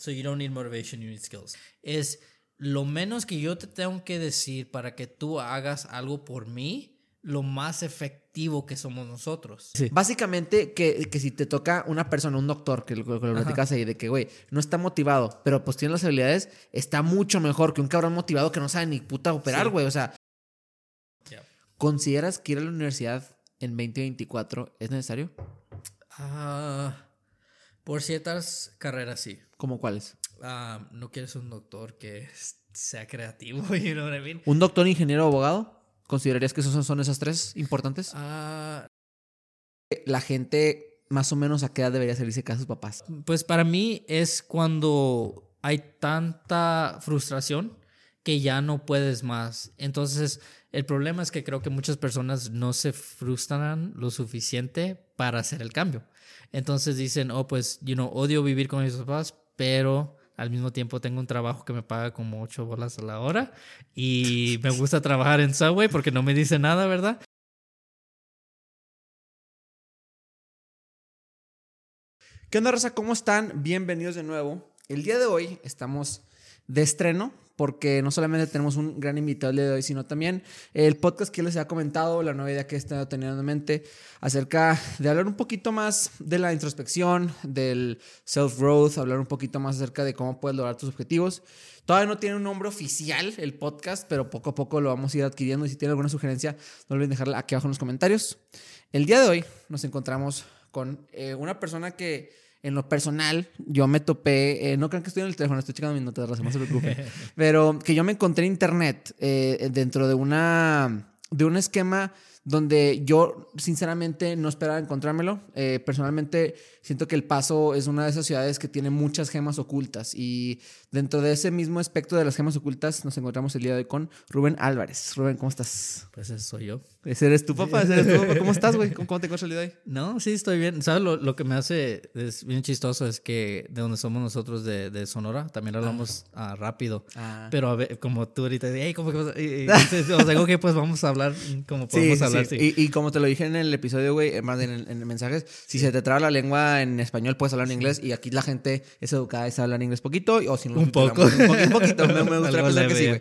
So you don't need motivation, you need skills. Es lo menos que yo te tengo que decir para que tú hagas algo por mí, lo más efectivo que somos nosotros. Básicamente, que, que si te toca una persona, un doctor, que lo, que lo platicas ahí, de que, güey, no está motivado, pero pues tiene las habilidades, está mucho mejor que un cabrón motivado que no sabe ni puta operar, Sí. güey. O sea, Yeah. ¿consideras que ir a la universidad en 2024 es necesario? Ah, por ciertas carreras, sí. ¿Cómo cuáles? Ah, no quieres un doctor que sea creativo, you know what I mean? ¿Un doctor, ingeniero o abogado? ¿Considerarías que esos son, esas tres importantes? Ah, La gente, más o menos, ¿a qué edad debería salirse de sus papás? pues para mí es cuando hay tanta frustración que ya no puedes más. Entonces, el problema es que creo que muchas personas no se frustran lo suficiente para hacer el cambio. Entonces dicen, oh, pues, you know, odio vivir con mis papás, pero al mismo tiempo tengo un trabajo que me paga como ocho bolas a la hora y me gusta trabajar en Subway porque no me dice nada, ¿verdad? ¿Qué onda, Rosa? ¿Cómo están? Bienvenidos de nuevo. El día de hoy estamos de estreno porque no solamente tenemos un gran invitado de hoy, sino también el podcast que les había comentado, la nueva idea que he estado teniendo en mente acerca de hablar un poquito más de la introspección, del self-growth, hablar un poquito más acerca de cómo puedes lograr tus objetivos. Todavía no tiene un nombre oficial el podcast, pero poco a poco lo vamos a ir adquiriendo y si tienen alguna sugerencia, no olviden dejarla aquí abajo en los comentarios. El día de hoy nos encontramos con eh, una persona que en lo personal yo me topé, eh, no crean que estoy en el teléfono, estoy checando mis notas, Raza, no se preocupen, pero que yo me encontré en internet eh, dentro de una de un esquema donde yo sinceramente no esperaba encontrármelo. Eh, personalmente siento que El Paso es una de esas ciudades que tiene muchas gemas ocultas y dentro de ese mismo aspecto de las gemas ocultas nos encontramos el día de hoy con Rubén Álvarez. Rubén, ¿cómo estás? Pues eso soy yo. Ese eres tu papá, ese eres tu papá. ¿Cómo estás, güey? ¿Cómo, cómo te encuentras el día de hoy? No, sí, estoy bien. ¿Sabes? Lo, lo que me hace es bien chistoso es que de donde somos nosotros de, de Sonora, también hablamos ah, rápido. Ah. Pero a ver, como tú ahorita, hey, ¿cómo que vas a-" y- O sea, ok, pues vamos a hablar como podemos sí, hablar. sí. sí. Y, como te lo dije en el episodio, güey, eh, más en, en mensajes, si se te traba la lengua en español, puedes hablar en inglés. Y aquí la gente es educada y sabe hablar en inglés poquito. O si no, Un poco. Un, poqui- un poquito. Me, me gustaría pensar que sí, güey.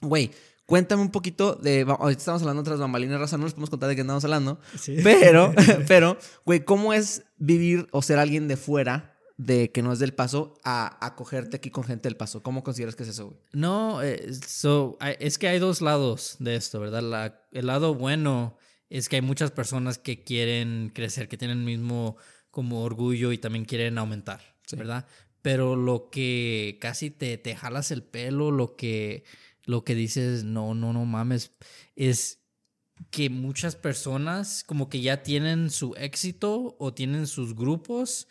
Güey, cuéntame un poquito de. Ahorita estamos hablando de otras bambalinas, raza. No les podemos contar de qué andamos hablando. Sí. Pero, pero, güey, ¿cómo es vivir o ser alguien de fuera? De que no es del paso a acogerte aquí con gente del paso. ¿Cómo consideras que es eso, güey? No, eh, so, es que hay dos lados de esto, ¿verdad? La- el lado bueno es que hay muchas personas que quieren crecer, que tienen el mismo como orgullo y también quieren aumentar, ¿verdad? Pero lo que casi te, te jalas el pelo, lo que, lo que dices, no, no, no mames, es que muchas personas como que ya tienen su éxito o tienen sus grupos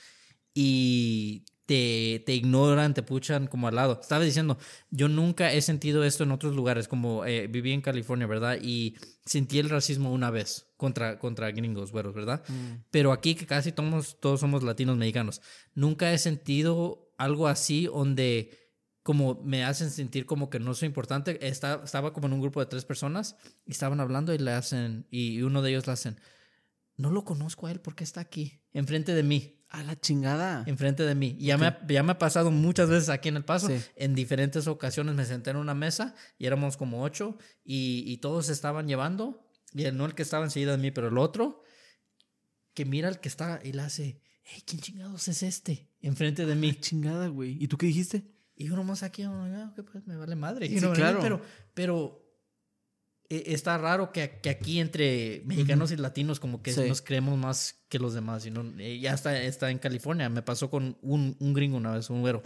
y te, te ignoran, te puchan como al lado. Estaba diciendo, yo nunca he sentido esto en otros lugares, como eh, viví en California, ¿verdad? Y sentí el racismo una vez contra, contra gringos, güeros, ¿verdad? Pero aquí que casi todos, todos somos latinos mexicanos, nunca he sentido algo así donde como me hacen sentir como que no soy importante. Está- estaba como en un grupo de tres personas y estaban hablando y le hacen, y uno de ellos le hacen, no lo conozco a él porque está aquí, enfrente de mí A la chingada. enfrente de mí. Y ya, me, ya me ha pasado muchas veces aquí en El Paso. Sí. En diferentes ocasiones me senté en una mesa y éramos como ocho y, y todos se estaban llevando. Y el- no el que estaba enseguida de mí, pero el otro que mira al que está y le hace, hey, ¿quién chingados es este? Enfrente de mí. Chingada, güey. ¿Y tú qué dijiste? Y yo nomás aquí, ah, ok, pues me vale madre. Sí, I mean? claro. Pero, pero está raro que, que aquí entre mexicanos y latinos como que Sí. nos creemos más que los demás. y no- eh, ya está, está en California. Me pasó con un, un gringo una vez, un güero.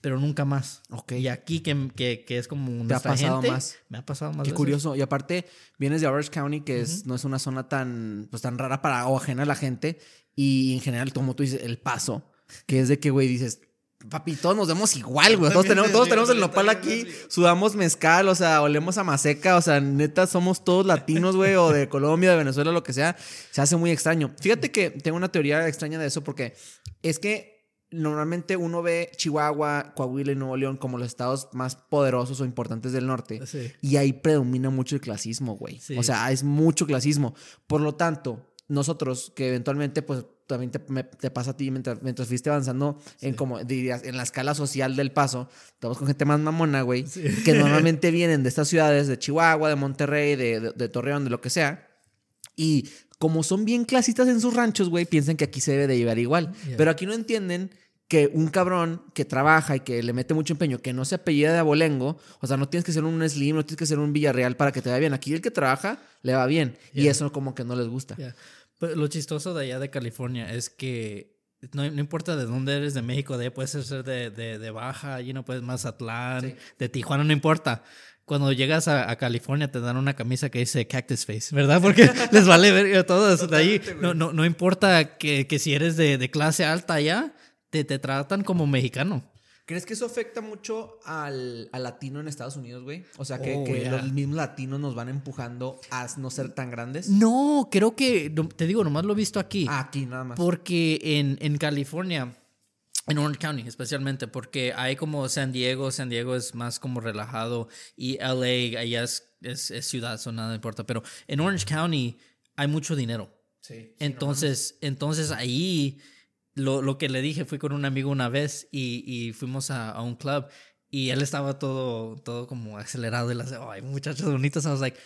Pero nunca más. Ok. Y aquí que, que, que es como ¿Te ha pasado gente, más? Me ha pasado más Qué veces. curioso. Y aparte, vienes de Orange County, que es, no es una zona tan, pues, tan rara para o ajena a la gente. Y en general, como tú dices, el paso, que es de que, güey, dices, papi, todos nos vemos igual, güey. Todos tenemos, todos tenemos el nopal aquí, sudamos mezcal, o sea, olemos a maseca, o sea, neta, somos todos latinos, güey, o de Colombia, de Venezuela, lo que sea. Se hace muy extraño. Fíjate que tengo una teoría extraña de eso porque es que normalmente uno ve Chihuahua, Coahuila y Nuevo León como los estados más poderosos o importantes del norte. Sí. Y ahí predomina mucho el clasismo, güey. Sí. O sea, es mucho clasismo. Por lo tanto, nosotros, que eventualmente, pues también te, me- te pasa a ti mientras, mientras fuiste avanzando en como dirías, en la escala social del paso, estamos con gente más mamona, güey, que normalmente vienen de estas ciudades, de Chihuahua, de Monterrey, de, de- de Torreón, de lo que sea, y como son bien clasistas en sus ranchos, güey, piensan que aquí se debe de llevar igual. Yeah. Pero aquí no entienden que un cabrón que trabaja y que le mete mucho empeño, que no se apellida de abolengo, o sea, no tienes que ser un Slim, no tienes que ser un Villarreal para que te vaya bien. Aquí el que trabaja le va bien. Y eso como que no les gusta. Yeah. Pero lo chistoso de allá de California es que no, no importa de dónde eres, de México, de ahí puedes ser de, de, de Baja, allí no puedes Mazatlán, Sí. de Tijuana, no importa. Cuando llegas a, a California te dan una camisa que dice Cactus Face, ¿verdad? Porque les vale ver todo eso de ahí. No, no, no importa que, que si eres de, de clase alta allá, te, te tratan como mexicano. ¿Crees que eso afecta mucho al, al latino en Estados Unidos, güey? O sea, que, Oh, que yeah. los mismos latinos nos van empujando a no ser tan grandes. No, creo que, te digo, nomás lo he visto aquí. Ah, aquí nada más. Porque en, en California, en Orange County especialmente, porque hay como San Diego, San Diego es más como relajado y LA allá es, es, es ciudad, eso nada importa, pero en Orange County hay mucho dinero. Sí. Entonces, entonces ahí lo, lo que le dije, fui con un amigo una vez y, y fuimos a, a un club y él estaba todo, todo como acelerado y le hace, ay, muchachas bonitas. I was like,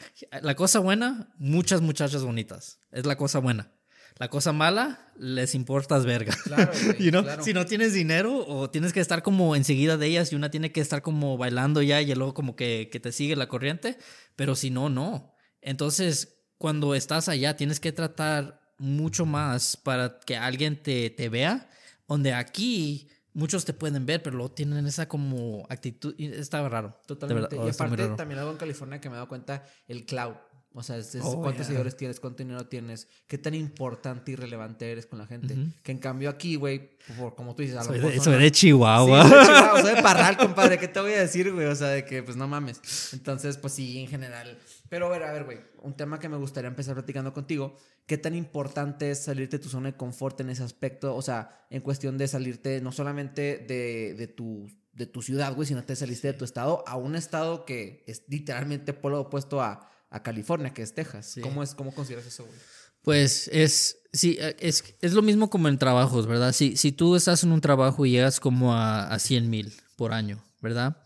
la cosa buena, muchas muchachas bonitas. Es la cosa buena. La cosa mala, les importas verga. Claro, güey, You know? claro. Si no tienes dinero o tienes que estar como enseguida de ellas y una tiene que estar como bailando ya y luego como que, que te sigue la corriente, pero si no, no. Entonces, cuando estás allá, tienes que tratar mucho más para que alguien te, te vea, donde aquí muchos te pueden ver, pero luego tienen esa como actitud, y está raro. Totalmente. oh, y aparte, también algo en California que me he dado cuenta, el cloud. O sea, es, es Oh, cuántos yeah. seguidores tienes, cuánto dinero tienes, qué tan importante y relevante eres con la gente. Ujú. Que en cambio aquí, güey, como tú dices, a lo Soy de, soy de Sí, Chihuahua. soy de Chihuahua, soy de Parral, compadre. ¿Qué te voy a decir, güey? O sea, de que, pues no mames. Entonces, pues sí, en general. Pero a ver, a ver, güey. Un tema que me gustaría empezar platicando contigo. ¿Qué tan importante es salirte de tu zona de confort en ese aspecto? O sea, en cuestión de salirte no solamente de, de tu, de tu ciudad, güey, sino te saliste de tu estado a un estado que es literalmente polo opuesto a, a California, que es Texas. Sí. ¿Cómo, es, ¿Cómo consideras eso, güey? Pues es, sí, es, es lo mismo como en trabajos, ¿verdad? Si, si tú estás en un trabajo y llegas como a, a 100 mil por año, ¿verdad?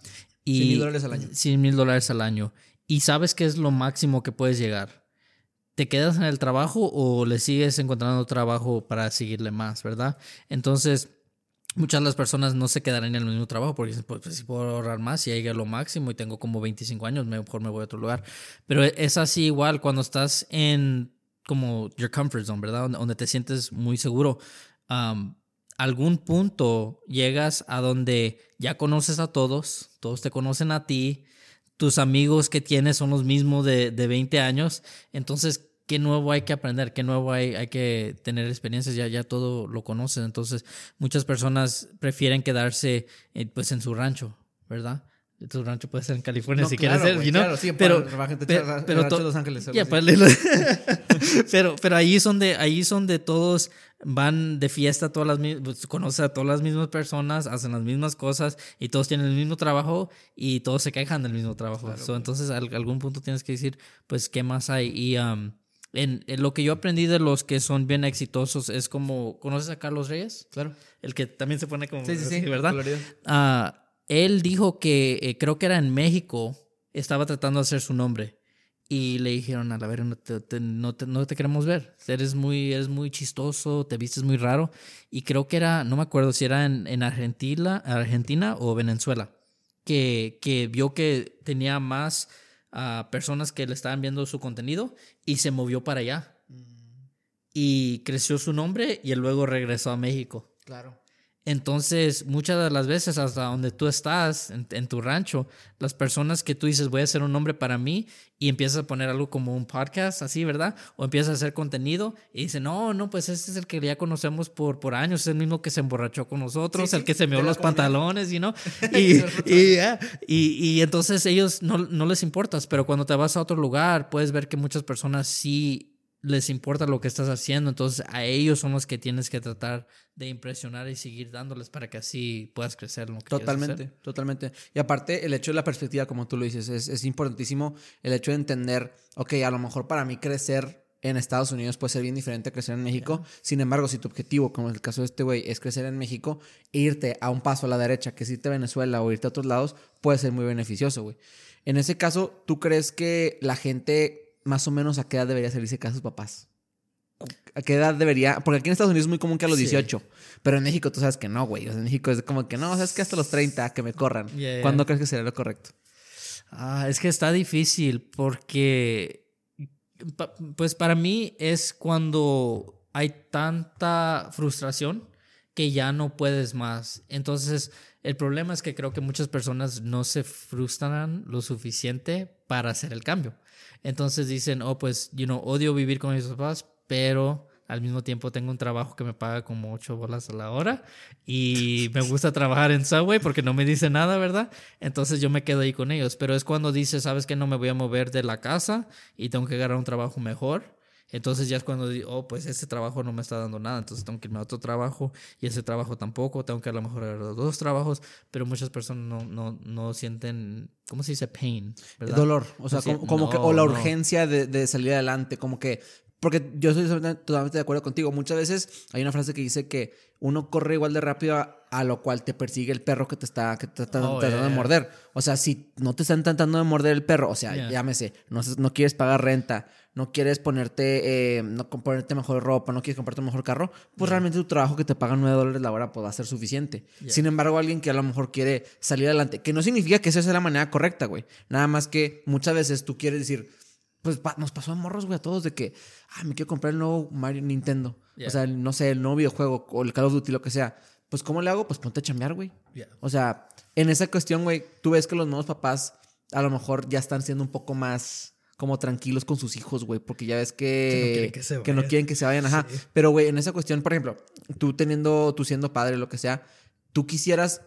Y 100,000 dólares al año. 100 mil dólares al año. Y sabes que es lo máximo que puedes llegar. ¿Te quedas en el trabajo o le sigues encontrando trabajo para seguirle más, verdad? Entonces, muchas de las personas no se quedarán en el mismo trabajo porque dicen, pues, pues, si puedo ahorrar más y llegué a lo máximo y tengo como 25 años, mejor me voy a otro lugar. Pero es así igual cuando estás en como your comfort zone, ¿verdad? Donde, donde te sientes muy seguro. Um, algún punto llegas a donde ya conoces a todos, todos te conocen a ti, tus amigos que tienes son los mismos de, de 20 años, entonces, ¿qué nuevo hay que aprender? ¿Qué nuevo hay, hay que tener experiencias? Ya, ya todo lo conoces, entonces muchas personas prefieren quedarse eh, pues en su rancho, ¿verdad? Tu rancho puede ser en California No, si claro, quieres ser, you know? claro, sí, pero, para pero Los Ángeles, ahí son de, ahí son de todos, van de fiesta todas las mi- pues, conoce a todas las mismas personas, hacen las mismas cosas y todos tienen el mismo trabajo y todos se quejan del mismo trabajo. Claro, So, entonces, a algún punto tienes que decir, pues, ¿qué más hay? Y um, en, en lo que yo aprendí de los que son bien exitosos es como, ¿conoces a Carlos Reyes? Claro. El que también se pone como, Sí, sí, sí. ¿verdad? Ah, él dijo que eh, creo que era en México, estaba tratando de hacer su nombre. Y le dijeron, a la ver, no te, te- no, te, no te queremos ver. Eres muy, eres muy chistoso, te vistes muy raro. Y creo que era, no me acuerdo si era en, en Argentina, Argentina o Venezuela, que, que vio que tenía más ah, personas que le estaban viendo su contenido y se movió para allá. Y creció su nombre y luego regresó a México. Claro. Entonces, muchas de las veces hasta donde tú estás, en, en tu rancho, las personas que tú dices, voy a hacer un nombre para mí, y empiezas a poner algo como un podcast, así, ¿verdad? O empiezas a hacer contenido y dicen, no, no, pues este es el que ya conocemos por, por años, es el mismo que se emborrachó con nosotros, Sí, el sí, que se meó los pantalones, y no. Y, y, ya, y, y entonces ellos no, no les importas, pero cuando te vas a otro lugar, puedes ver que muchas personas sí les importa lo que estás haciendo, entonces a ellos son los que tienes que tratar de impresionar y seguir dándoles para que así puedas crecer. Lo que Totalmente, totalmente. Y aparte, el hecho de la perspectiva, como tú lo dices, es, es importantísimo el hecho de entender, ok, a lo mejor para mí crecer en Estados Unidos puede ser bien diferente a crecer en México. Sin embargo, si tu objetivo, como es el caso de este güey, es crecer en México e irte a un paso a la derecha, que es irte a Venezuela o irte a otros lados, puede ser muy beneficioso, güey. En ese caso, ¿tú crees que la gente más o menos a qué edad debería salirse casa a sus papás? ¿A qué edad debería? Porque aquí en Estados Unidos es muy común que a los 18. Pero en México tú sabes que no, güey. en México es como que no, sabes que hasta los 30 que me corran. ¿Cuándo crees que sería lo correcto? Ah, es que está difícil porque, pues para mí es cuando hay tanta frustración que ya no puedes más. Entonces, el problema es que creo que muchas personas no se frustran lo suficiente para hacer el cambio. Entonces dicen, oh, pues, you know, odio vivir con mis papás, pero al mismo tiempo tengo un trabajo que me paga como 8 bolas a la hora y me gusta trabajar en Subway porque no me dice nada, ¿verdad? Entonces yo me quedo ahí con ellos. Pero es cuando dice, sabes que no me voy a mover de la casa y tengo que agarrar un trabajo mejor. Entonces ya es cuando digo, oh, pues ese trabajo no me está dando nada, entonces tengo que irme a otro trabajo y ese trabajo tampoco, tengo que a lo mejor agarrar dos trabajos, pero muchas personas no, no, no sienten, ¿cómo se dice? Pain. ¿verdad? Dolor, o sea, como, que, o la urgencia de, de, salir adelante, como que porque yo estoy totalmente de acuerdo contigo. Muchas veces hay una frase que dice que uno corre igual de rápido a, lo cual te persigue el perro que te está, que te está oh, tratando de morder. O sea, si no te están tratando de morder el perro, o sea, llámese, no, no quieres pagar renta, no quieres ponerte, eh, no ponerte mejor ropa, no quieres comprarte un mejor carro, pues realmente tu trabajo que te pagan 9 dólares la hora puede ser suficiente. Sin embargo, alguien que a lo mejor quiere salir adelante, que no significa que esa sea la manera correcta, güey. Nada más que muchas veces tú quieres decir, pues nos pasó a morros, güey, a todos de que, ah, me quiero comprar el nuevo Mario Nintendo. O sea, no sé, el nuevo videojuego o el Call of Duty, lo que sea. Pues, ¿cómo le hago? Pues ponte a chambear, güey. O sea, en esa cuestión, güey, tú ves que los nuevos papás a lo mejor ya están siendo un poco más como tranquilos con sus hijos, güey, porque ya ves que, que, no, quieren que se vayan, ajá. Pero, güey, en esa cuestión, por ejemplo, tú teniendo, tú siendo padre, lo que sea, tú quisieras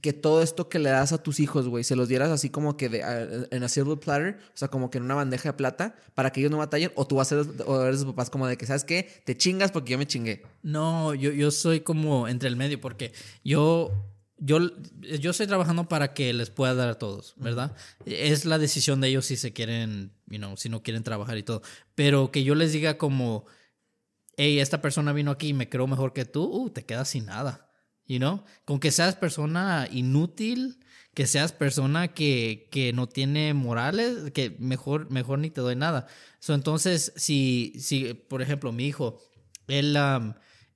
que todo esto que le das a tus hijos, güey, se los dieras así como que de, en a silver platter, o sea, como que en una bandeja de plata, para que ellos no batallen, o tú vas a ser, o eres papás como de que, ¿sabes qué? Te chingas porque yo me chingué. No, yo, yo soy como entre el medio, porque yo, yo, yo estoy trabajando para que les pueda dar a todos, ¿verdad? Es la decisión de ellos si se quieren, you know, si no quieren trabajar y todo, pero que yo les diga como, hey, esta persona vino aquí y me creo mejor que tú, uh, te quedas sin nada. You know? Con que seas persona inútil, que seas persona que, que no tiene morales, que mejor, mejor ni te doy nada. So, entonces, si, si, por ejemplo, mi hijo, él,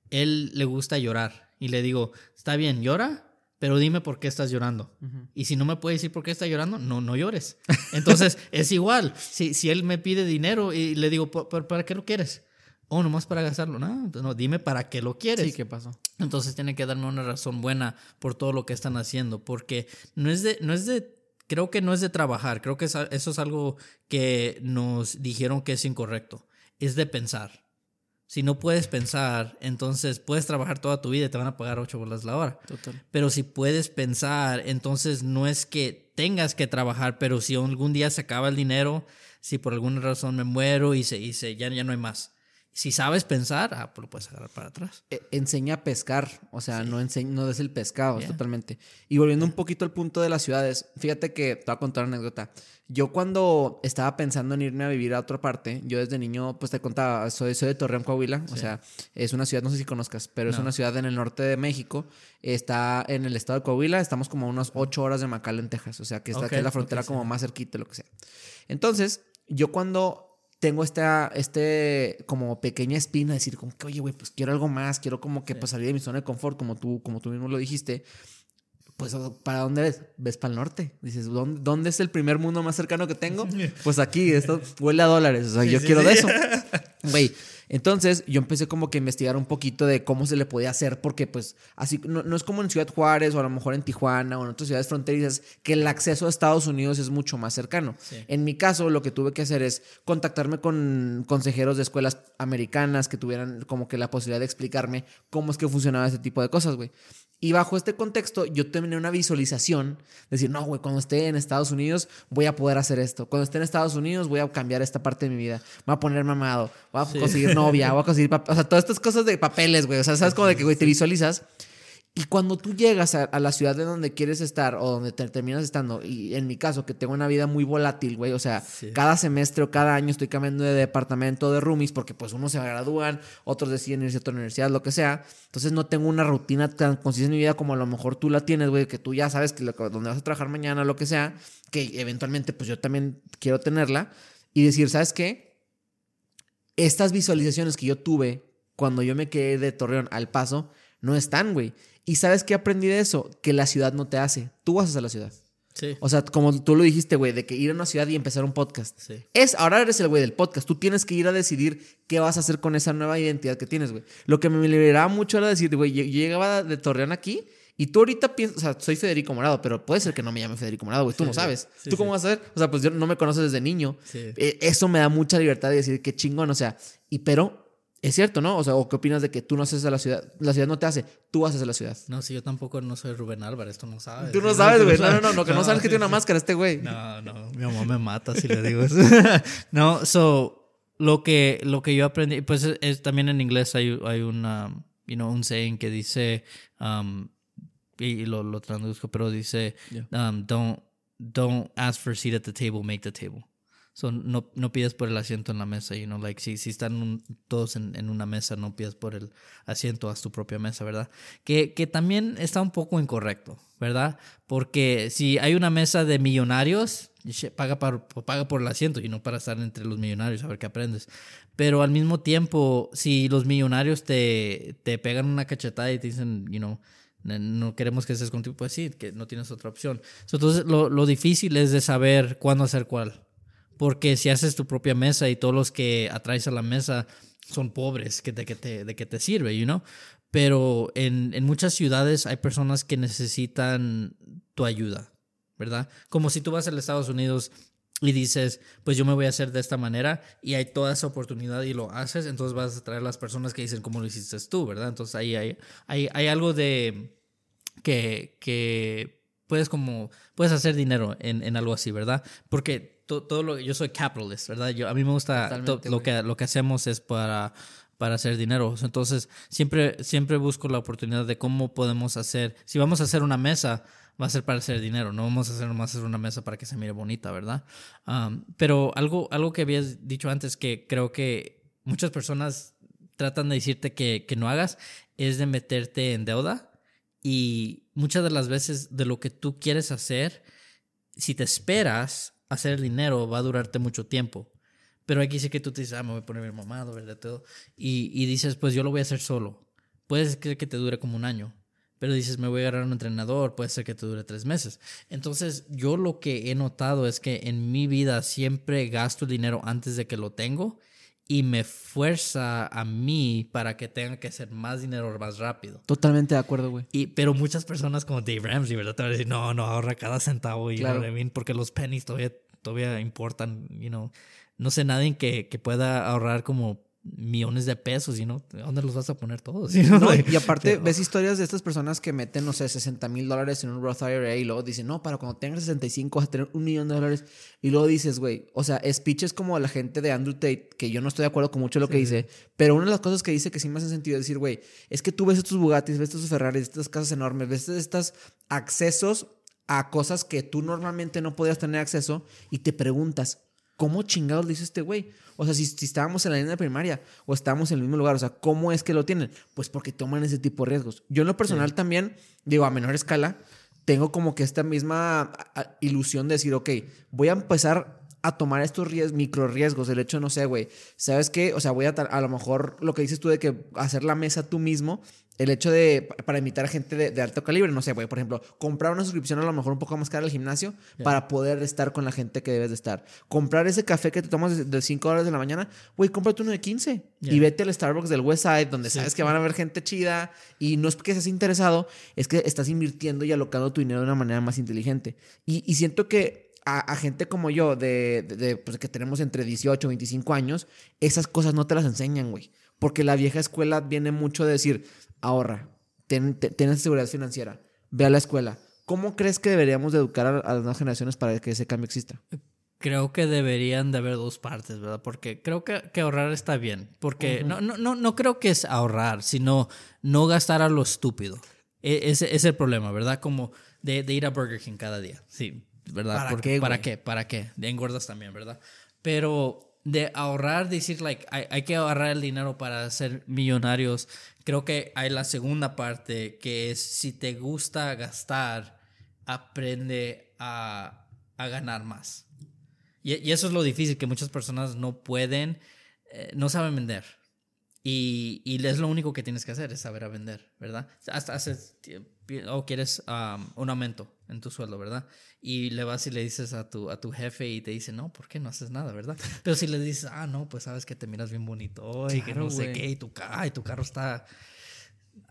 él le gusta llorar y le digo, está bien, llora, pero dime por qué estás llorando. Y si no me puede decir por qué está llorando, no, no llores. Entonces, es igual. Si, si él me pide dinero y le digo, ¿para qué lo quieres? oh, nomás para gastarlo. No, no, dime para qué lo quieres. Sí, ¿qué pasó? Entonces tiene que darme una razón buena por todo lo que están haciendo, porque no es de, no es de, creo que no es de trabajar, creo que eso es algo que nos dijeron que es incorrecto, es de pensar. Si no puedes pensar, entonces puedes trabajar toda tu vida y te van a pagar ocho bolas la hora. Total. Pero si puedes pensar, entonces no es que tengas que trabajar, pero si algún día se acaba el dinero, si por alguna razón me muero y se, y se ya, ya no hay más si sabes pensar, ah, pues lo puedes agarrar para atrás. E, enseña a pescar, o sea, no, enseña, no es el pescado, totalmente. Y volviendo un poquito al punto de las ciudades, fíjate que te voy a contar una anécdota. Yo cuando estaba pensando en irme a vivir a otra parte, yo desde niño, pues te contaba, soy, soy de Torreón, Coahuila, o sea, es una ciudad, no sé si conozcas, pero es una ciudad en el norte de México, está en el estado de Coahuila, estamos como a unas ocho horas de McAllen, Texas, o sea, que está aquí en la frontera como más cerquita, lo que sea. Entonces, yo cuando tengo esta, este, como pequeña espina, decir, como que, oye, güey, pues quiero algo más, quiero como que pues, salir de mi zona de confort, como tú, como tú mismo lo dijiste. Pues, ¿para dónde ves? Ves para el norte. Dices, ¿dónde, ¿dónde, es el primer mundo más cercano que tengo? Pues aquí, esto huele a dólares. O sea, yo quiero de eso. Güey, entonces yo empecé como que a investigar un poquito de cómo se le podía hacer, porque pues así no, es como en Ciudad Juárez o a lo mejor en Tijuana o en otras ciudades fronterizas, que el acceso a Estados Unidos es mucho más cercano. En mi caso, lo que tuve que hacer es contactarme con consejeros de escuelas americanas que tuvieran como que la posibilidad de explicarme cómo es que funcionaba ese tipo de cosas, güey. Y bajo este contexto, yo tenía una visualización, decir, no, güey, cuando esté en Estados Unidos voy a poder hacer esto. Cuando esté en Estados Unidos voy a cambiar esta parte de mi vida. Voy a poner mamado, voy a conseguir novia, voy a conseguir, o sea, todas estas cosas de papeles, güey. O sea, sabes como de que, güey, te visualizas. Y cuando tú llegas a, la ciudad de donde quieres estar o donde te terminas estando, y en mi caso, que tengo una vida muy volátil, güey, o sea, cada semestre o cada año estoy cambiando de departamento de roomies porque pues unos se gradúan, otros deciden irse a otra universidad, lo que sea. Entonces no tengo una rutina tan consistente en mi vida como a lo mejor tú la tienes, güey, que tú ya sabes que donde vas a trabajar mañana, lo que sea, que eventualmente pues yo también quiero tenerla y decir, ¿sabes qué? Estas visualizaciones que yo tuve cuando yo me quedé de Torreón al paso no están, güey. ¿Y sabes qué aprendí de eso? Que la ciudad no te hace. Tú vas a la ciudad. Sí. O sea, como tú lo dijiste, güey, de que ir a una ciudad y empezar un podcast. Sí. Es, ahora eres el güey del podcast. Tú tienes que ir a decidir qué vas a hacer con esa nueva identidad que tienes, güey. Lo que me liberaba mucho era decir, güey, yo, llegaba de Torreón aquí y tú ahorita piensas, o sea, soy Federico Morado, pero puede ser que no me llame Federico Morado, güey. Tú no sabes. ¿Tú cómo vas a saber? O sea, pues yo no me conoces desde niño. Eh, eso me da mucha libertad de decir qué chingón, o sea, y pero es cierto, ¿no? O sea, ¿o qué opinas de que tú no haces a la ciudad? La ciudad no te hace, tú haces a la ciudad. No, sí, yo tampoco no soy Rubén Álvarez, tú no sabes. Tú no sabes, güey. No, no, no, no, que no, sabes que tiene una máscara este güey. No, no, mi mamá me mata si le digo eso. no, so, lo que, lo que yo aprendí, pues es, también en inglés hay, hay una, you know, un saying que dice, um, y, lo, lo, traduzco, pero dice, um, don't, don't ask for a seat at the table, make the table no, no pides por el asiento en la mesa, you know, like si, si están todos en, en, una mesa, no pides por el asiento, haz tu propia mesa, ¿verdad? Que, que también está un poco incorrecto, ¿verdad? Porque si hay una mesa de millonarios, paga, para, paga por el asiento y no para estar entre los millonarios, a ver qué aprendes. Pero al mismo tiempo, si los millonarios te, te pegan una cachetada y te dicen, you know, no queremos que estés contigo, pues sí, que no tienes otra opción. Entonces, lo, lo difícil es de saber cuándo hacer cuál. Porque si haces tu propia mesa y todos los que atraes a la mesa son pobres, que de que te, de que te sirve, you know? Pero en, en muchas ciudades hay personas que necesitan tu ayuda, ¿verdad? Como si tú vas a los Estados Unidos y dices, pues yo me voy a hacer de esta manera y hay toda esa oportunidad y lo haces, entonces vas a traer las personas que dicen cómo lo hiciste tú, ¿verdad? Entonces ahí hay, hay, hay algo de que, que puedes como, puedes hacer dinero en, en algo así, ¿verdad? Porque todo, lo yo soy capitalist, ¿verdad? Yo, a mí me gusta lo que, lo que hacemos es para, para hacer dinero. Entonces, siempre, siempre busco la oportunidad de cómo podemos hacer, si vamos a hacer una mesa, va a ser para hacer dinero, no vamos a hacer nomás hacer una mesa para que se mire bonita, ¿verdad? pero algo, algo que habías dicho antes que creo que muchas personas tratan de decirte que, que no hagas es de meterte en deuda y muchas de las veces de lo que tú quieres hacer, si te esperas hacer dinero va a durarte mucho tiempo. Pero aquí sí que tú te dices, ah, me voy a poner mi mamado, ¿verdad? Todo. Y, y dices, pues yo lo voy a hacer solo. Puede ser que te dure como un año. Pero dices, me voy a agarrar un entrenador, puede ser que te dure tres meses. Entonces, yo lo que he notado es que en mi vida siempre gasto dinero antes de que lo tengo y me fuerza a mí para que tenga que hacer más dinero más rápido. Totalmente de acuerdo, güey. Y, pero muchas personas como Dave Ramsey, ¿verdad? Te van a decir, no, no, ahorra cada centavo, y claro. porque los pennies todavía, todavía importan, you know. No sé nadie que, que pueda ahorrar como millones de pesos, y no, ¿dónde los vas a poner todos? y aparte, ves historias de estas personas que meten, no sé, 60 mil dólares en un Roth IRA y luego dicen, no, para cuando tengas 65 vas a tener un millón de dólares. Y luego dices, güey, o sea, speeches como la gente de Andrew Tate, que yo no estoy de acuerdo con mucho lo que dice, pero una de las cosas que dice que sí me hace sentido es decir, güey, es que tú ves estos Bugattis, ves estos Ferraris, estas casas enormes, ves estos accesos a cosas que tú normalmente no podías tener acceso y te preguntas, ¿cómo chingados dice este güey? O sea, si, estábamos en la línea primaria o estábamos en el mismo lugar, o sea, ¿cómo es que lo tienen? Pues porque toman ese tipo de riesgos. Yo en lo personal también, digo, a menor escala, tengo como que esta misma ilusión de decir, ok, voy a empezar a tomar estos riesgos, micro riesgos. El hecho, no sé, güey, ¿sabes qué? O sea, voy a, a lo mejor lo que dices tú de que hacer la mesa tú mismo, el hecho de, para invitar a gente de, alto calibre, no sé, güey, por ejemplo, comprar una suscripción a lo mejor un poco más cara al gimnasio para poder estar con la gente que debes de estar. Comprar ese café que te tomas de 5 horas de la mañana, güey, cómprate uno de 15 y vete al Starbucks del West Side, donde sabes que van a haber gente chida y no es porque seas interesado, es que estás invirtiendo y alocando tu dinero de una manera más inteligente. Y, y siento que a, gente como yo, de, de, pues, que tenemos entre 18 y 25 años, esas cosas no te las enseñan, güey. Porque la vieja escuela viene mucho de decir, ahorra, ten, seguridad financiera, ve a la escuela. ¿Cómo crees que deberíamos educar a, las nuevas generaciones para que ese cambio exista? Creo que deberían de haber dos partes, ¿verdad? Porque creo que, que ahorrar está bien. Porque no, no, no, no creo que es ahorrar, sino no gastar a lo estúpido. E- Ese es el problema, ¿verdad? Como de, de ir a Burger King cada día. Sí, ¿verdad? ¿Para Porque- qué, ¿Para qué? ¿Para qué? De engordas también, ¿verdad? Pero de ahorrar, decir, like, hay, hay que ahorrar el dinero para ser millonarios. Creo que hay la segunda parte, que es si te gusta gastar, aprende a, a ganar más. Y, y eso es lo difícil, que muchas personas no pueden, eh, no saben vender. Y, y es lo único que tienes que hacer, es saber a vender, ¿verdad? Hasta haces, o quieres um, un aumento en tu sueldo, ¿verdad? Y le vas y le dices a tu, a tu jefe y te dice, no, ¿por qué no haces nada, verdad? Pero si le dices, ah, no, pues sabes que te miras bien bonito hoy, que Claro, no sé güey. qué, y tu, ay, tu carro está...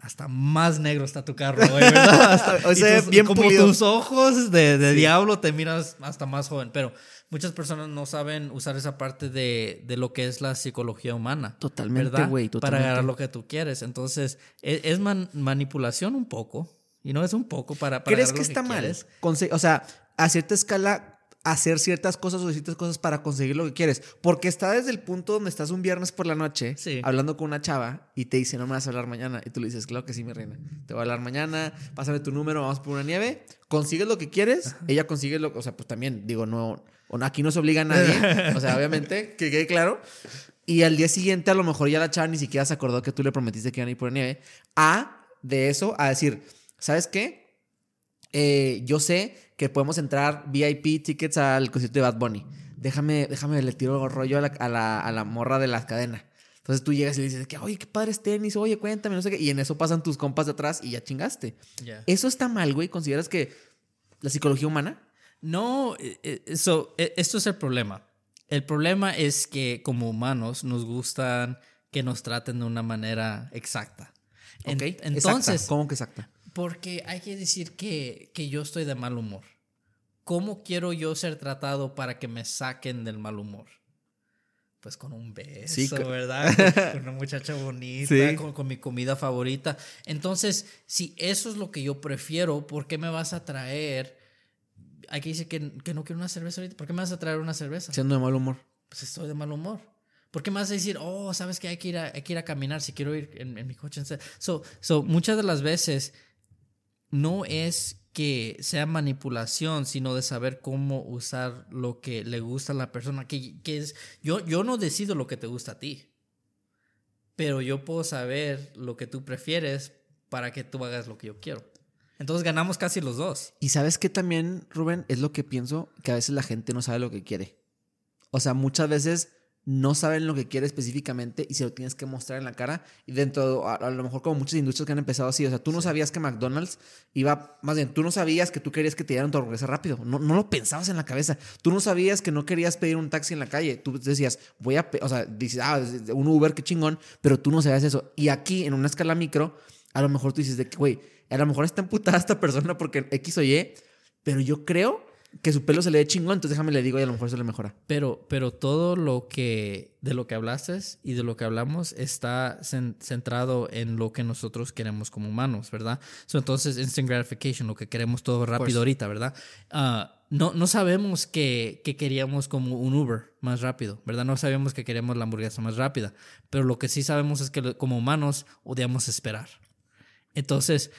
Hasta más negro está tu carro hoy, ¿verdad? Hasta- O sea, tus- bien como pulido. tus ojos de, de diablo te miras hasta más joven. Pero muchas personas no saben usar esa parte de, de lo que es la psicología humana. Totalmente, güey, Para agarrar lo que tú quieres. Entonces, es, es man- manipulación un poco. Y no es un poco para, para ¿Crees que está mal? quieres. Conse- o sea, a cierta escala, hacer ciertas cosas o ciertas cosas para conseguir lo que quieres. Porque está desde el punto donde estás un viernes por la noche Sí. hablando con una chava y te dice, no me vas a hablar mañana. Y tú le dices, claro que sí, mi reina. Te voy a hablar mañana, pásame tu número, vamos por una nieve. Consigues lo que quieres, ella consigue lo O sea, pues también, digo, no. Aquí no se obliga a nadie. o sea, obviamente, que quede claro. Y al día siguiente, a lo mejor ya la chava ni siquiera se acordó que tú le prometiste que iban a ir por nieve. A, de eso, a decir, ¿sabes qué? Eh, yo sé que podemos entrar VIP tickets al concierto de Bad Bunny. Déjame, déjame, le tiro rollo a la, a la, a la morra de la cadena. Entonces tú llegas y le dices que, oye, qué padres tenis, oye, cuéntame, no sé qué. Y en eso pasan tus compas de atrás y ya chingaste. ¿Eso está mal, güey? ¿Consideras que la psicología humana? No, eh, eh, so, eh, esto es el problema. El problema es que como humanos nos gustan que nos traten de una manera exacta. En- Ok. entonces, Exacta. ¿Cómo que exacta? Porque hay que decir que, que yo estoy de mal humor. ¿Cómo quiero yo ser tratado para que me saquen del mal humor? Pues con un beso, Sí, ¿verdad? Con, una muchacha bonita, Sí. con, con mi comida favorita. Entonces, si eso es lo que yo prefiero, ¿por qué me vas a traer? Hay que decir que, que no quiero una cerveza ahorita. ¿Por qué me vas a traer una cerveza? Siendo de mal humor. Pues estoy de mal humor. ¿Por qué me vas a decir, oh, sabes que hay que ir a, hay que ir a caminar si quiero ir en, en mi coche? So, so, muchas de las veces no es que sea manipulación, sino de saber cómo usar lo que le gusta a la persona. Que, que es, yo, yo no decido lo que te gusta a ti, pero yo puedo saber lo que tú prefieres para que tú hagas lo que yo quiero. Entonces ganamos casi los dos. Y sabes que también, Rubén, es lo que pienso, que a veces la gente no sabe lo que quiere. O sea, muchas veces no saben lo que quiere específicamente y se lo tienes que mostrar en la cara. Y dentro, a, a lo mejor como muchas industrias que han empezado así, o sea, tú no sabías que McDonald's iba, más bien, tú no sabías que tú querías que te dieran tu hamburguesa rápido. No, no lo pensabas en la cabeza. Tú no sabías que no querías pedir un taxi en la calle. Tú decías, voy a, pe-", o sea, dices, ah, un Uber, qué chingón, pero tú no sabías eso. Y aquí, en una escala micro, a lo mejor tú dices de que, güey, a lo mejor está emputada esta persona porque X o Y, pero yo creo que su pelo se le ve chingón, entonces déjame le digo y a lo mejor se le mejora. Pero, pero todo lo que de lo que hablaste y de lo que hablamos está cen- centrado en lo que nosotros queremos como humanos, ¿verdad? So, entonces, instant gratification, lo que queremos todo rápido ahorita, ¿verdad? Ah, no, no sabemos que, que queríamos como un Uber más rápido, ¿verdad? No sabemos que queríamos la hamburguesa más rápida, pero lo que sí sabemos es que como humanos odiamos esperar. Entonces,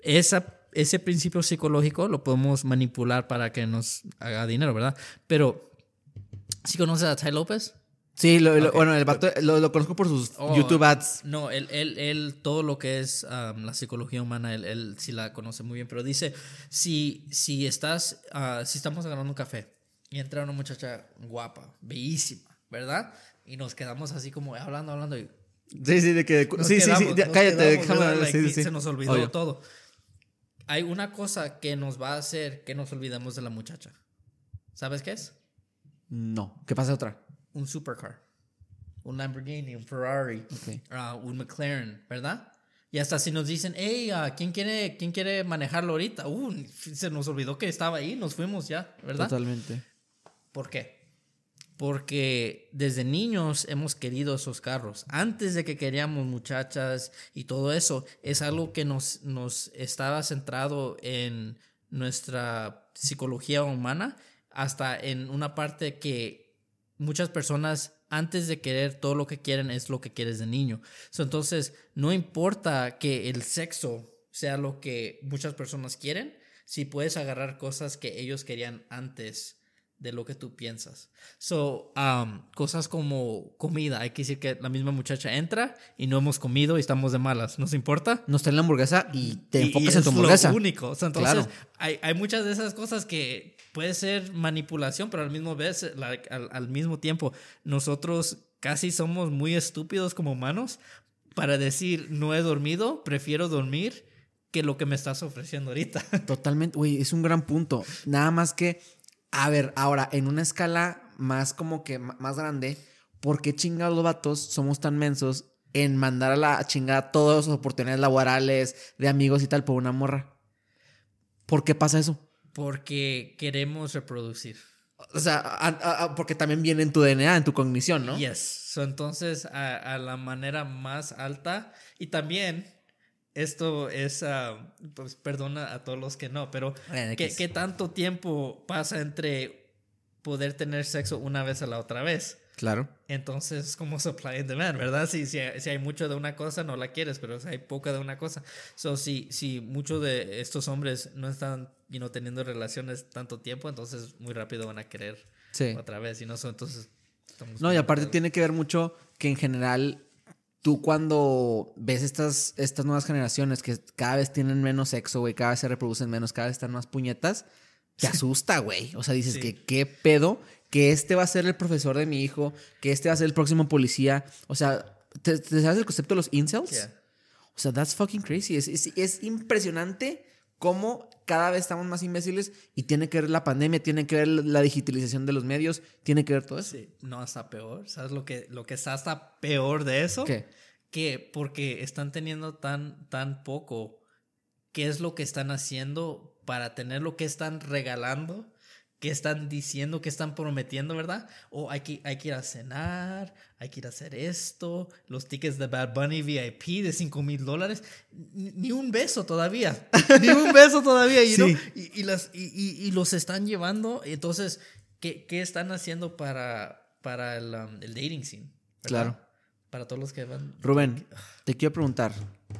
esa, ese principio psicológico lo podemos manipular para que nos haga dinero, ¿verdad? Pero, ¿sí conoces a Ty López? Sí, lo- bueno, el vato lo, lo conozco por sus Oh, YouTube ads. No, él, él, él todo lo que es um, la psicología humana, él, él sí la conoce muy bien, pero dice, si, si estás, ah, si estamos agarrando un café y entra una muchacha guapa, bellísima, ¿verdad? Y nos quedamos así como hablando, hablando y Sí, sí, de que. nos sí, sí, cállate, quedamos, déjame. Se nos olvidó Obvio. todo. Hay una cosa que nos va a hacer que nos olvidemos de la muchacha. ¿Sabes qué es? No, ¿qué pasa otra? Un supercar. Un Lamborghini, un Ferrari, Ok. ah, un McLaren, ¿verdad? Y hasta si nos dicen, hey, ah, ¿quién, quiere, ¿quién quiere manejarlo ahorita? Uh, se nos olvidó que estaba ahí, nos fuimos ya, ¿verdad? Totalmente. ¿Por qué? Porque desde niños hemos querido esos carros. Antes de que queríamos muchachas y todo eso, es algo que nos, nos estaba centrado en nuestra psicología humana, hasta en una parte que muchas personas antes de querer todo lo que quieren es lo que quieres de niño. So, entonces, no importa que el sexo sea lo que muchas personas quieren si puedes agarrar cosas que ellos querían antes de lo que tú piensas. So, um, cosas como comida. Hay que decir que la misma muchacha entra y no hemos comido y estamos de malas. ¿Nos importa? Nos traen la hamburguesa y te Y- enfocas y en tu es hamburguesa. Lo único. O sea, entonces, Claro. hay, hay muchas de esas cosas que puede ser manipulación, pero al mismo, vez, like, al, al mismo tiempo, nosotros casi somos muy estúpidos como humanos para decir no he dormido, prefiero dormir que lo que me estás ofreciendo ahorita. Totalmente, güey, es un gran punto. Nada más que, a ver, ahora, en una escala más como que más grande, ¿por qué chingados los vatos somos tan mensos en mandar a la chingada todas las oportunidades laborales, de amigos y tal, por una morra? ¿Por qué pasa eso? Porque queremos reproducir. O sea, a- a- a- porque también viene en tu DNA, en tu cognición, ¿no? Yes. So, entonces, a la manera más alta. Y también, esto es, ah, pues perdona a todos los que no, pero Bueno, ¿qué, qué tanto tiempo pasa entre poder tener sexo una vez a la otra vez? Claro. Entonces, es como supply and demand, ¿verdad? Si, si, hay- si hay mucho de una cosa, no la quieres, pero si hay poca de una cosa. So, si, si muchos de estos hombres no están you know, teniendo relaciones tanto tiempo, entonces muy rápido van a querer Sí. otra vez. Y no, so, entonces. No, y aparte tiene que ver mucho que en general tú cuando ves estas, estas nuevas generaciones que cada vez tienen menos sexo, güey, cada vez se reproducen menos, cada vez están más puñetas, te asusta, güey. O sea, dices Sí. que qué pedo, que este va a ser el profesor de mi hijo, que este va a ser el próximo policía. O sea, ¿te, te sabes el concepto de los incels? Yeah. O sea, that's fucking crazy. Es, es, es impresionante cómo cada vez estamos más imbéciles y tiene que ver la pandemia, tiene que ver la digitalización de los medios, tiene que ver todo eso. Sí, no, hasta peor. ¿Sabes lo que, lo que está hasta peor de eso? ¿Qué? Que porque están teniendo tan, tan poco, ¿qué es lo que están haciendo para tener lo que están regalando? ¿Qué están diciendo? ¿Qué están prometiendo, verdad? O hay que, hay que ir a cenar, hay que ir a hacer esto, los tickets de Bad Bunny VIP de 5 mil dólares. Ni, un beso todavía. ni un beso todavía. y, y las, y, y- y los están llevando. Entonces, ¿qué, qué están haciendo para, para el, um, el dating scene? ¿verdad? Claro. Para todos los que van. Rubén, te quiero preguntar,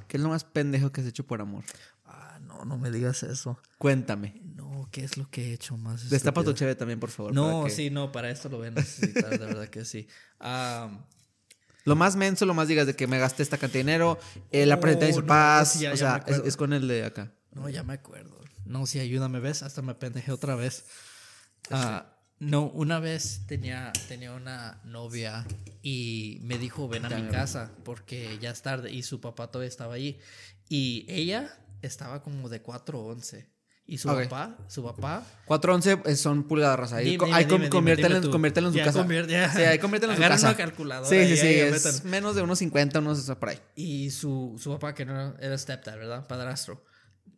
¿qué es lo más pendejo que has hecho por amor? Ah, no, no me digas eso. Cuéntame. No, ¿qué es lo que he hecho más? Destapa tu cheve también, por favor. No, que- sí, no, para esto lo voy a necesitar, de verdad que sí. Ah, Lo más menso, lo más digas de que me gasté esta cantidad de dinero, eh, la Oh, presentación de su no, paz, ya- o ya sea, es, es con el de acá. no, ya me acuerdo. No, sí, ayúdame, ¿ves? Hasta me pendejé otra vez. Ah, no, una vez tenía, tenía una novia y me dijo, ven a Ya mi casa porque ya es tarde y su papá todavía estaba allí. Y ella estaba como de 4'11". Y su Ok. papá, su papá 411 son pulgadas. Ahí, Dime, ahí dime, conviértelo, dime conviértelo en su Ya, casa. convier- ya. Sí, ahí conviértelo en su casa. una calculadora Sí, sí, sí. Es menos de unos 50, unos por ahí. Y su, su papá, que no era, era stepdad, ¿verdad? Padrastro.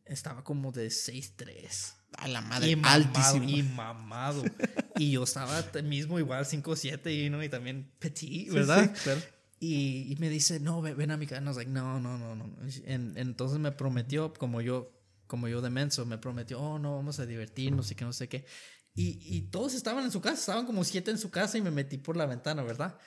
Estaba como de 6'3". A la madre, Y mamado, altísimo. y mamado. y yo estaba mismo igual 5'7", y, ¿no? y también petit, Sí, ¿verdad? sí, claro. Y, y me dice, no, ven, ven a mi casa. Was like, no, no, no, no. En- entonces me prometió, como yo, como yo de menso, me prometió, oh, no, vamos a divertirnos y que no sé qué. Y, y todos estaban en su casa, estaban como siete en su casa y me metí por la ventana, ¿verdad?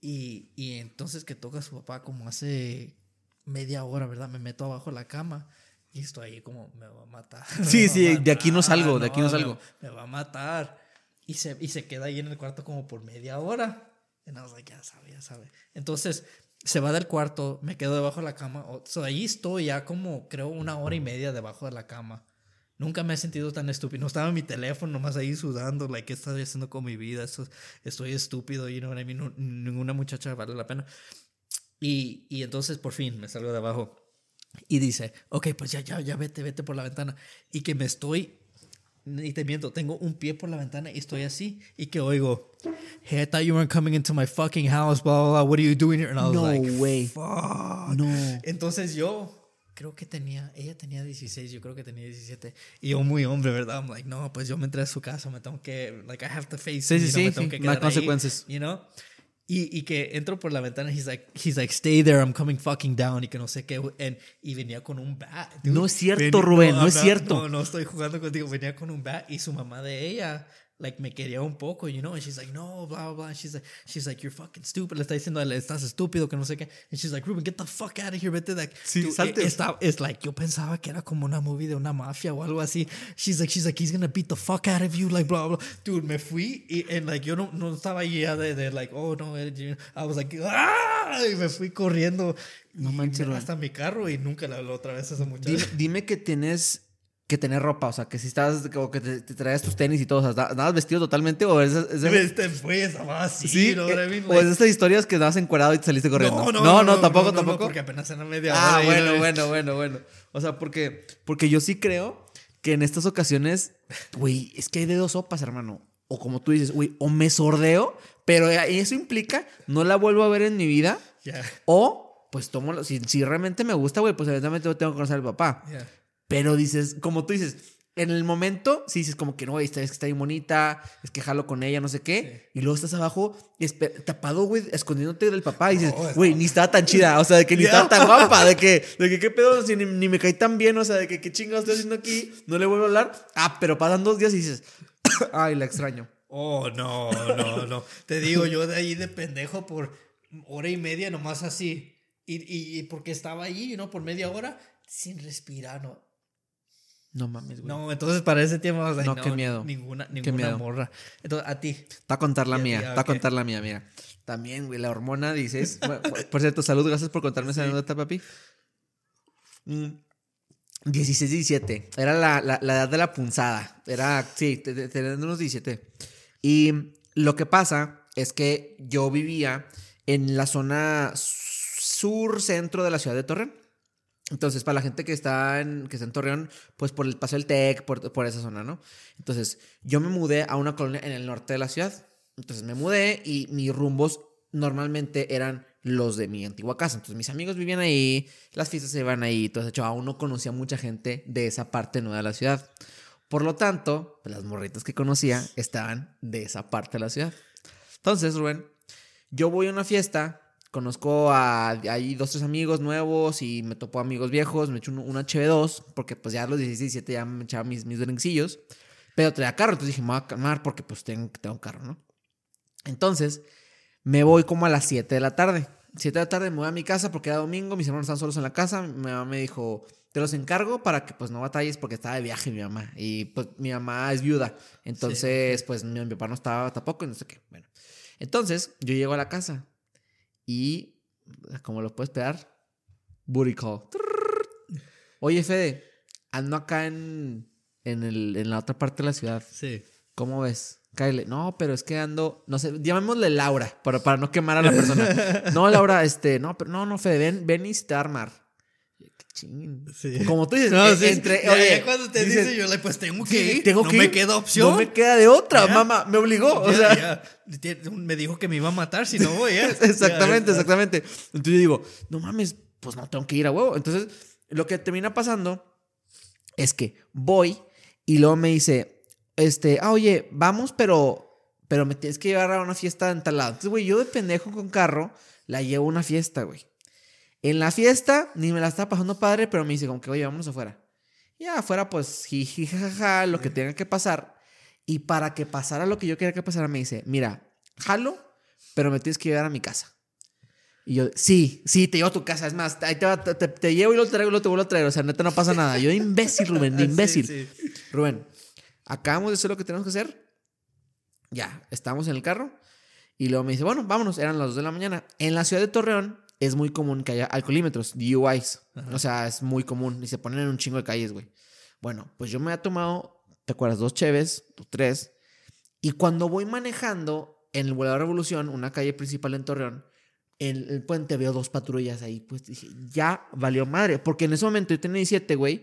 Y, y entonces que toca su papá como hace media hora, ¿verdad? Me meto abajo de la cama y estoy ahí como, me va a matar. Sí, sí, de aquí no matar, salgo, de aquí no salgo. Me, va a matar. Y se, y se queda ahí en el cuarto como por media hora. Y like, ya sabe, ya sabe. Entonces se va del cuarto, me quedo debajo de la cama. O so, ahí estoy ya como, creo, una hora y media debajo de la cama. Nunca me he sentido tan estúpido. No estaba en mi teléfono, nomás ahí sudando, like, ¿qué estoy haciendo con mi vida? Esto, estoy estúpido, y no ninguna muchacha vale la pena. Y, y entonces por fin me salgo de abajo y dice, ok, pues ya, ya, ya vete, vete por la ventana. Y que me estoy, ni te miento, tengo un pie por la ventana y estoy así. Y que oigo, hey, I thought you weren't coming into my fucking house, blah, blah, blah. What are you doing here? And I was No like, way. fuck. No. Entonces yo creo que tenía, ella tenía 16, yo creo que tenía 17. Y yo muy hombre, ¿verdad? I'm like, no, pues yo me entré a su casa, me tengo que, like, I have to face Sí, sí, sí, me tengo sí, que ahí, consecuencias. you know? Y, y que entro por la ventana, he's like, he's like, stay there, I'm coming fucking down, y que no sé qué, and- y venía con un bat. dude. No es cierto, Rubén, no es cierto. No, no estoy jugando contigo, venía con un bat, y su mamá de ella like me quería un poco, you know, and she's like, no, blah, blah, blah. She's like, she's like, you're fucking stupid. Le está diciendo, estás estúpido, que no sé qué. And she's like, Ruben, get the fuck out of here, vete de aquí. Sí, Dude, salte. Está, es like, yo pensaba que era como una movie de una mafia o algo así. She's like, she's like, he's gonna beat the fuck out of you, like, blah, blah. Dude, me fui y, and like, yo no, no estaba ahí ya de, de, like, oh, no, eh, I was like, ah, y me fui corriendo. No manches. Hasta mi carro y nunca habló otra vez a esa muchacha. Dime, dime que tienes que tener ropa, o sea, que si estabas, como que te, te traías tus tenis y todo, o sea, ¿andabas vestido totalmente o es, es- Este güey estaba así, Sí, ¿no? Mean? o es estas historias que andabas encuadrado y te saliste corriendo. No, no, no, tampoco, no, no, tampoco. porque apenas era media Ah, hora. y bueno, bueno, bueno, bueno. O sea, porque, porque yo sí creo que en estas ocasiones, güey, es que hay de dos sopas, hermano. O como tú dices, güey, o me sordeo, pero eso implica no la vuelvo a ver en mi vida, Ya, o pues tomo, si, si realmente me gusta, güey, pues evidentemente tengo que conocer al papá. Pero dices, como tú dices, en el momento, sí dices como que no, esta es que está bien bonita, es que jalo con ella, no sé qué. Y luego estás abajo, tapado, güey, escondiéndote del papá. Y dices, No, güey, ni estaba tan chida, o sea, de que ni estaba tan guapa, de que, de que qué pedo, si ni, ni me caí tan bien, o sea, de que qué chingados estoy haciendo aquí, no le vuelvo a hablar. Ah, pero pasan dos días y dices, ay, la extraño. Oh, no, no, no. Te digo, yo de ahí de pendejo por hora y media nomás así. Y, y, y porque estaba ahí, ¿no? Por media hora sin respirar, ¿no? No mames, güey. No, entonces para ese tiempo, I was like, No, qué miedo. Ninguna, Qué ninguna miedo. morra. Entonces, a ti. Está a contar la mía, ya, está a contar la mía, mira. También, güey, la hormona, dices. Bueno, por cierto, salud, gracias por contarme esa anécdota, papi. Mm, 16, 17. Era la, la- la edad de la punzada. Era, sí, te- te- teniendo unos 17. Y lo que pasa es que yo vivía en la zona sur-centro de la ciudad de Torreón. Entonces, para la gente que está en, que está en Torreón, pues por el Paso del Tec, por, por esa zona, ¿no? Entonces, yo me mudé a una colonia en el norte de la ciudad. Entonces, me mudé y mis rumbos normalmente eran los de mi antigua casa. Entonces, mis amigos vivían ahí, las fiestas se iban ahí. Entonces, de hecho, aún no conocía mucha gente de esa parte nueva de la ciudad. Por lo tanto, pues, las morritas que conocía estaban de esa parte de la ciudad. Entonces, Rubén, yo voy a una fiesta, conozco a ahí dos, tres amigos nuevos y me topo amigos viejos, me echo un- una HB2, porque pues ya a los 16, 17 ya me echaba mis, mis drinksillos, pero traía carro, entonces dije, me voy a calmar porque pues tengo, tengo carro, ¿no? Entonces, me voy como a las 7 de la tarde. 7 de la tarde me voy a mi casa porque era domingo, mis hermanos están solos en la casa, mi mamá me dijo, te los encargo para que pues no batalles porque estaba de viaje mi mamá y pues mi mamá es viuda, entonces pues mi, mi papá no estaba tampoco y no sé qué, bueno. Entonces, yo llego a la casa y, como lo puedes esperar, booty call. Oye, Fede, ando acá en, en, el- en la otra parte de la ciudad. Sí. ¿Cómo ves? Cáele. No, pero es que ando, no sé, llamémosle Laura para, para no quemar a la persona. No, Laura, este, no, pero no, no, Fede, ven, ven y te armar. Sí. Como tú dices, No, eh, sí, entre, ya- oye, ya cuando te dices, dice yo, like, pues tengo que sí, ir. tengo no que me ir. queda opción. No me queda de otra, Ya. mamá, me obligó. o sea, Me dijo que me iba a matar si no voy. ¿eh? Exactamente, exactamente. Entonces yo digo, no mames, pues no tengo que ir a huevo. Entonces, lo que termina pasando es que voy y luego me dice, este, ah, oye, vamos, pero, pero me tienes que llevar a una fiesta en tal lado. Entonces, güey, yo de pendejo con carro la llevo a una fiesta, güey. En la fiesta ni me la estaba pasando padre, pero me dice como que, oye, vámonos afuera. Ya afuera, pues, jiji, jajaja, lo que tenga que pasar. Y para que pasara lo que yo quería que pasara, me dice, mira, jalo, pero me tienes que llevar a mi casa. Y yo, sí, sí, te llevo a tu casa. Es más, ahí te, va- te, te- llevo y lo traigo y lo te vuelvo a traer. O sea, neta, no pasa nada. Yo, imbécil, Rubén, de Sí, imbécil. sí. Rubén, acabamos de hacer lo que tenemos que hacer. Ya, estamos en el carro. Y luego me dice, bueno, vámonos. Eran las 2 de la mañana. En la ciudad de Torreón es muy común que haya alcoholímetros, DUIs. O sea, es muy común. Y se ponen en un chingo de calles, güey. Bueno, pues yo me he tomado, ¿te acuerdas? Dos cheves, tres. Y cuando voy manejando en el Boulevard Revolución, una calle principal en Torreón, en el puente veo dos patrullas ahí. Pues dije, ya valió madre. Porque en ese momento yo tenía 17, güey.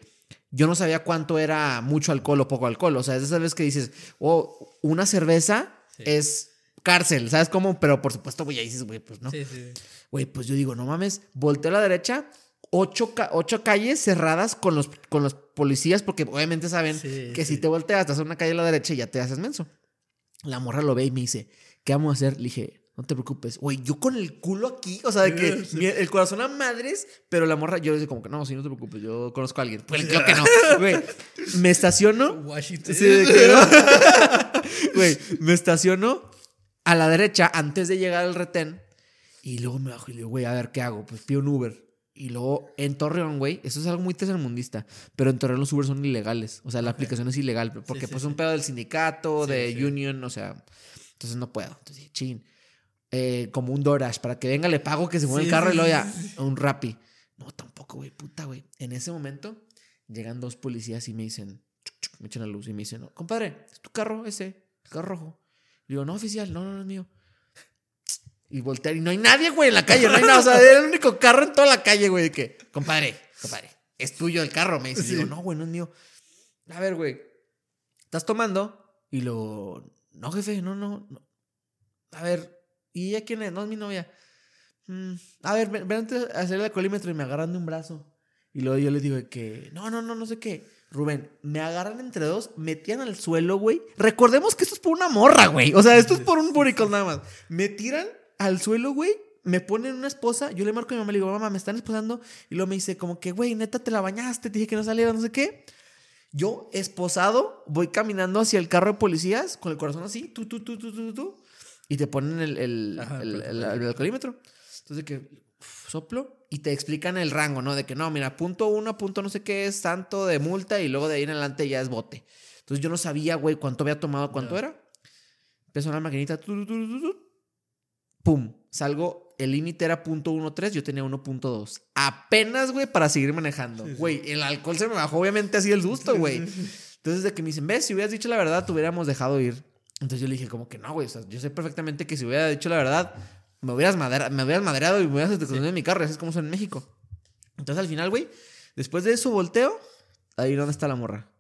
Yo no sabía cuánto era mucho alcohol o poco alcohol. O sea, es de esas veces que dices, oh, una cerveza Sí. es cárcel, ¿sabes cómo? Pero por supuesto, güey, ahí dices, güey, pues no. Sí, sí. Güey, pues yo digo, no mames, volteo a la derecha, ocho, ca- ocho calles cerradas con los, con los policías, porque obviamente saben Sí, que si te volteas, te haces una calle a la derecha y ya te haces menso. La morra lo ve y me dice, ¿qué vamos a hacer? Le dije, no te preocupes. Güey, yo con el culo aquí, o sea, de que Sí. mi- el corazón a madres, pero la morra, yo le digo como que no, sí, no te preocupes, yo conozco a alguien. Pues claro que no. Güey, me estaciono. Washington. Sí, de que no. Güey, me estaciono a la derecha antes de llegar al retén. Y luego me bajo y le digo, güey, a ver qué hago. Pues pido un Uber. Y luego en Torreón, güey, eso es algo muy tercermundista. Pero en Torreón los Uber son ilegales. O sea, la aplicación es ilegal. Porque sí, pues sí. un pedo del sindicato, de union, o sea. Entonces no puedo. Entonces dije, chin. eh, como un DoorDash, para que venga, le pago que se mueva el carro y luego sí, ya, un Rappi. No, tampoco, güey, puta, güey. En ese momento llegan dos policías y me dicen, chuc, chuc, me echan la luz y me dicen, no, compadre, ¿es tu carro ese? El carro rojo. Le digo, no, oficial, no, no, no es mío. Y voltear y no hay nadie, güey, en la calle, no hay nada. O sea, era el único carro en toda la calle, güey, de que, compadre, compadre, es tuyo el carro. Me dice, Sí. digo, no, güey, no es mío. A ver, güey, ¿estás tomando? Y luego, no, jefe, no, no, no. A ver, ¿y ella quién es? No es mi novia. "Mm, a ver, ven, ven antes a hacer el alcoholímetro y me agarran de un brazo. Y luego yo les digo de que, no, no, no, no sé qué. Rubén, me agarran entre dos, metían al suelo, güey. Recordemos que esto es por una morra, güey. O sea, esto es por un buricol nada más. Me tiran al suelo, güey. Me ponen una esposa. Yo le marco a mi mamá y le digo, mamá, me están esposando. Y luego me dice, como que, güey, neta, te la bañaste. Te dije que no saliera, no sé qué. Yo, esposado, voy caminando hacia el carro de policías con el corazón así, tú, tú, tú, tú, tú, tú, y te ponen el, el, Ajá, el- pues, el- el alcoholímetro. Entonces, que soplo y te explican el rango, ¿no? De que no, mira, punto uno, punto no sé qué es tanto de multa y luego de ahí en adelante ya es bote. Entonces yo no sabía, güey, cuánto había tomado, cuánto Ya. era. Empezó la maquinita, tu, tu, tu, pum, salgo, el límite era punto uno tres, yo tenía 1.2. Apenas, güey, para seguir manejando. Sí, sí. Güey, el alcohol se me bajó obviamente así el susto, güey. Entonces, de que me dicen, ves, si hubieras dicho la verdad, te hubiéramos dejado ir. Entonces yo le dije, como que no, güey. O sea, yo sé perfectamente que si hubiera dicho la verdad, me hubieras, madera- me hubieras madreado y me hubieras escondido en mi carro. Así es como son en México. Entonces, al final, güey, después de eso volteo. Ahí dónde está la morra.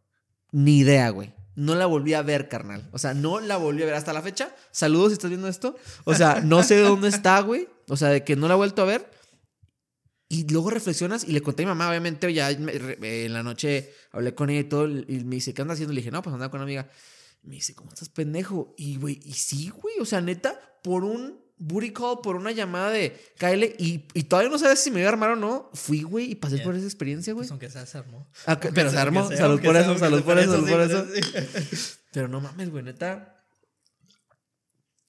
Ni idea, güey. No la volví a ver, carnal. O sea, no la volví a ver hasta la fecha. Saludos si estás viendo esto. O sea, no sé dónde está, güey. O sea, de que no la he vuelto a ver. Y luego reflexionas y le conté a mi mamá, obviamente, ya en la noche hablé con ella y todo, y me dice, ¿qué andas haciendo? Le dije, no, pues andaba con una amiga. Me dice, ¿cómo estás pendejo? Y, güey, y sí, güey, o sea, neta, por un booty call, por una llamada de Kyle, y, y todavía no sabes si me iba a armar o no, fui, güey, y pasé Yeah. por esa experiencia, güey. Pues aunque sea, se armó. Ah, pero se armó, sea, salud por sea, eso, salud por eso, salud por sí, eso. pero sí. Pero no mames, güey, neta.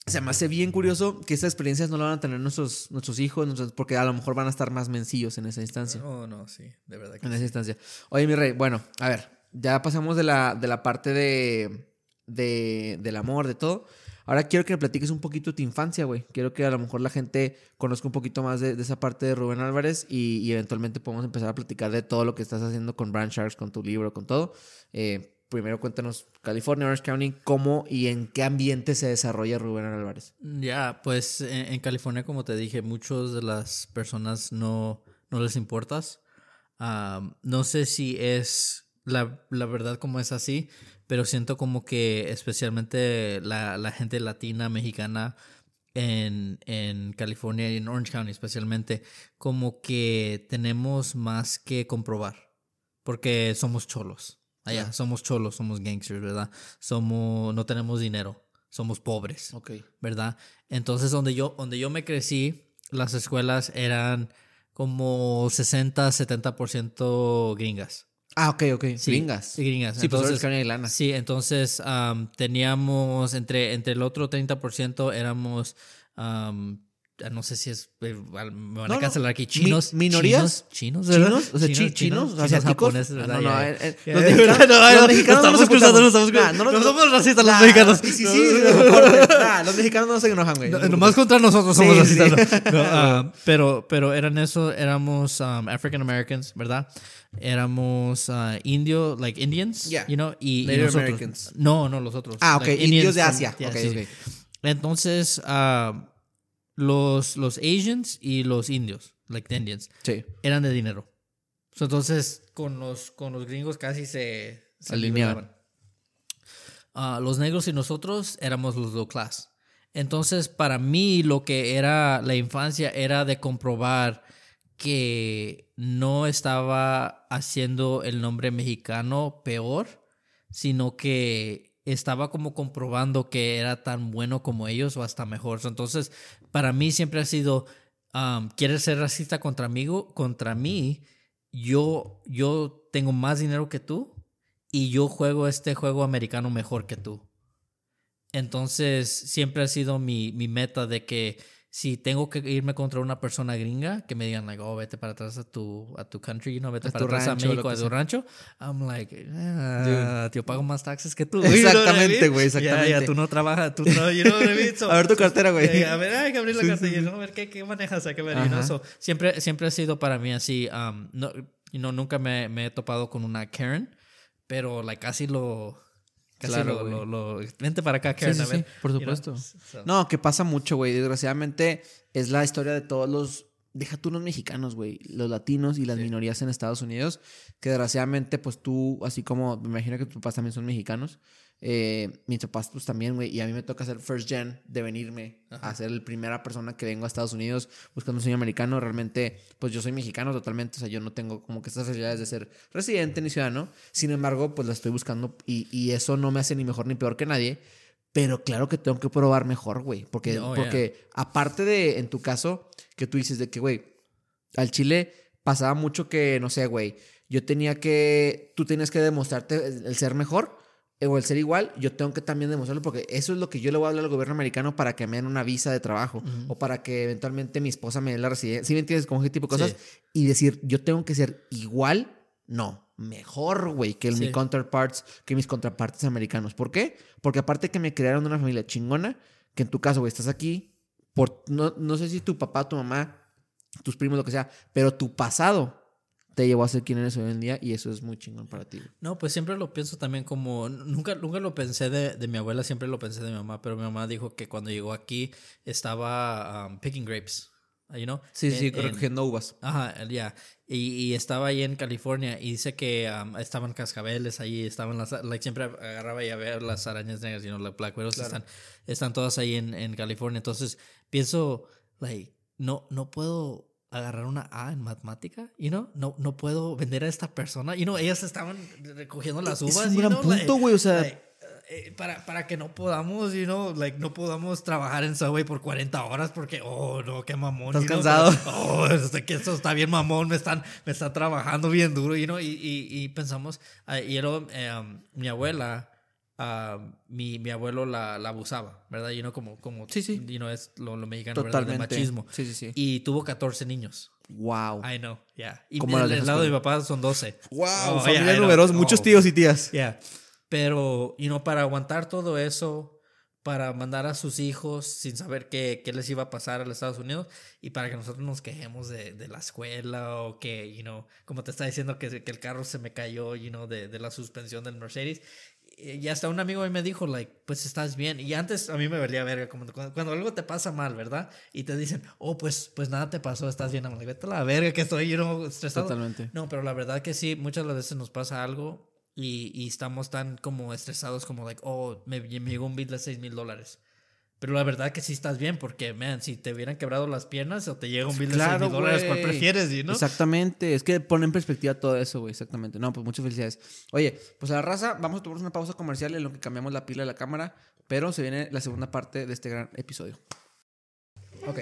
Se me hace bien curioso que estas experiencias no lo van a tener nuestros, nuestros hijos, nuestros- porque a lo mejor van a estar más mencillos en esa instancia. Oh, no, sí, de verdad que En sí. esa instancia. Oye, mi rey, bueno, a ver, ya pasamos de la, de la parte de, de- del amor, de todo. Ahora quiero que me platiques un poquito tu infancia, güey. Quiero que a lo mejor la gente conozca un poquito más de, esa parte de Rubén Álvarez y, eventualmente podemos empezar a platicar de todo lo que estás haciendo con Brand Sharks, con tu libro, con todo. Eh, primero cuéntanos California, Orange County, cómo y en qué ambiente se desarrolla Rubén Álvarez. Ya, pues en, California, como te dije, muchas de las personas no, no les importas. Am, no sé si es la, la verdad como es así, pero siento como que especialmente la, la gente latina, mexicana en, en California y en Orange County especialmente, como que tenemos más que comprobar, porque somos cholos. Allá, somos cholos, somos gangsters, ¿verdad? Somos, no tenemos dinero, somos pobres. ¿verdad? Entonces, donde yo, donde yo me crecí, las escuelas eran como 60, 70% gringas. Ah, ok, ok. Sí, Gringas. Sí, gringas. Sí, entonces, lana. sí, entonces am, teníamos, entre, entre el otro 30% éramos, am, ah, no sé si es, eh, me van No, a no. cancelar aquí, Mi- chinos. minorías. Chinos, chinos, ¿verdad? ¿Chinos? O sea, chi- chinos, asiáticos. japoneses, Ah, ¿verdad? no, no, Ya, eh, eh, ya. los mexicanos- no, los no, mexicanos no nos cruzando, no estamos Nah, no no, somos racistas los mexicanos. Sí, sí, No, sí. no, no, corte. Nah, los mexicanos no se enojan, güey. No, No nomás contra nosotros somos Sí, racistas. No, ah, pero, pero eran eso, éramos um, African Americans, ¿verdad? Éramos ah, indio, like Indians, Yeah. you know, y, y Native nosotros. Americans. No, no, los otros. Ah, ok, like indios de Asia. yeah, Ok, sí, ok. sí. Entonces, ah, los, los Asians y los indios, like the Indians, Sí. eran de dinero. So, entonces, con los, con los gringos casi se, se Alineaban. Ah, los negros y nosotros éramos los low class. Entonces, para mí, lo que era la infancia era de comprobar que no estaba haciendo el nombre mexicano peor, sino que estaba como comprobando que era tan bueno como ellos o hasta mejor. Entonces, para mí siempre ha sido, ¿quieres ser racista contra mí? Contra mí, yo, yo tengo más dinero que tú y yo juego este juego americano mejor que tú. entonces siempre ha sido mi, mi meta de que si tengo que irme contra una persona gringa, que me digan, like, oh, vete para atrás a tu, a tu country, you know, vete A para atrás rancho, a México, a tu sea. rancho, I'm like, ah, pago más taxes que tú. Exactamente, güey, Ya, exactamente. ya, tú no trabajas, tú no, you know what I mean? So- A ver tu cartera, güey. ya, a ver, hay que abrir la Sí, cartera, sí, a ver qué, qué manejas, hay que ver, you know? So, siempre, siempre ha sido para mí así, um, no, you know, nunca me, me he topado con una Karen, pero, like, casi lo... Casi Claro, lo, lo, lo- Vente para acá, Karen, sí, a ver. sí, por you know? supuesto. No, que pasa mucho, güey. Desgraciadamente es la historia de todos los. Deja tú los mexicanos, güey. Los latinos y las minorías en Estados Unidos. Que desgraciadamente, pues tú, así como me imagino que tus papás también son mexicanos. Eh, mis papás, pues también, güey. Y a mí me toca ser first gen de venirme a ser la primera persona que vengo a Estados Unidos buscando un sueño americano. Realmente, pues yo soy mexicano totalmente. O sea, yo no tengo como que estas facilidades de ser residente ni ciudadano. Sin embargo, pues la estoy buscando y, y eso no me hace ni mejor ni peor que nadie. Pero claro que tengo que probar mejor, güey. Porque, yeah. porque aparte de, en tu caso, que tú dices de que, güey, al Chile pasaba mucho que, no sé, güey, yo tenía que, tú tenías que demostrarte el el ser mejor o el ser igual, yo tengo que también demostrarlo porque eso es lo que yo le voy a hablar al gobierno americano para que me den una visa de trabajo o para que eventualmente mi esposa me dé la residencia. ¿Sí me entiendes? Como ese tipo de cosas. Sí. Y decir, yo tengo que ser igual, no, mejor, güey, que Sí. counterparts, que mis contrapartes americanos. ¿Por qué? Porque aparte que me crearon una familia chingona, que en tu caso, güey, estás aquí, por, no, no sé si tu papá, tu mamá, tus primos, lo que sea, pero tu pasado te llevó a ser quien eres hoy en día y eso es muy chingón para ti. No, pues siempre lo pienso también como, nunca, nunca lo pensé de, de mi abuela, siempre lo pensé de mi mamá, pero mi mamá dijo que cuando llegó aquí estaba um, picking grapes, you know? Sí, sí, En- en- recogiendo uvas. Ajá, ya. Y, y estaba ahí en California y dice que um, estaban cascabeles ahí, estaban las, like, siempre agarraba y a ver las arañas negras, you know, las black widows están, están todas ahí en, en California. Entonces pienso, like, no, no puedo agarrar una A en matemática, you know? No, no puedo vender a esta persona, you know, ellas estaban recogiendo las Es uvas. un you gran know, punto, like- güey, o sea- like, eh, para, para que no podamos, you know, like, no podamos trabajar en Subway por 40 horas porque, oh, no, qué mamón. Estás you know, cansado. oh, que esto está bien mamón, me están, me están trabajando bien duro, you know, y, y, y pensamos, ah, y luego, eh, um, mi abuela, ah, mi, mi abuelo la, la abusaba, ¿verdad? Y no como, como, Sí, sí. you know, es lo, lo mexicano, ¿verdad? Totalmente. De machismo. Sí, sí, sí. Y tuvo 14 niños. wow. I know, yeah. Y ¿Cómo la del dejas lado de mi papá son 12. Wow, Oh, familia yeah, numerosa, muchos Oh. tíos y tías. Yeah. Pero, you know, para aguantar todo eso, para mandar a sus hijos sin saber qué, qué les iba a pasar a los Estados Unidos y para que nosotros nos quejemos de, de la escuela o que, you know, como te está diciendo que, que el carro se me cayó, you know, de, de la suspensión del Mercedes. Y hasta un amigo me dijo, like, pues estás bien. Y antes a mí me valía verga, como cuando, cuando algo te pasa mal, ¿verdad? Y te dicen, oh, pues, pues nada te pasó, estás bien. Like, vete a la verga que estoy, you know, estresado. Totalmente. No, pero la verdad que sí, muchas las veces nos pasa algo y, y estamos tan como estresados como, like, oh, me, me llegó un bill de 6 mil dólares. Pero la verdad que sí estás bien porque, man, si te hubieran quebrado las piernas o te llega un bill de 6 Claro, mil dólares, ¿cuál prefieres, know? Exactamente, es que pone en perspectiva todo eso, güey, exactamente. No, pues muchas felicidades. Oye, pues a la raza, vamos a tomar una pausa comercial en lo que cambiamos la pila de la cámara, pero se viene la segunda parte de este gran episodio. Ok,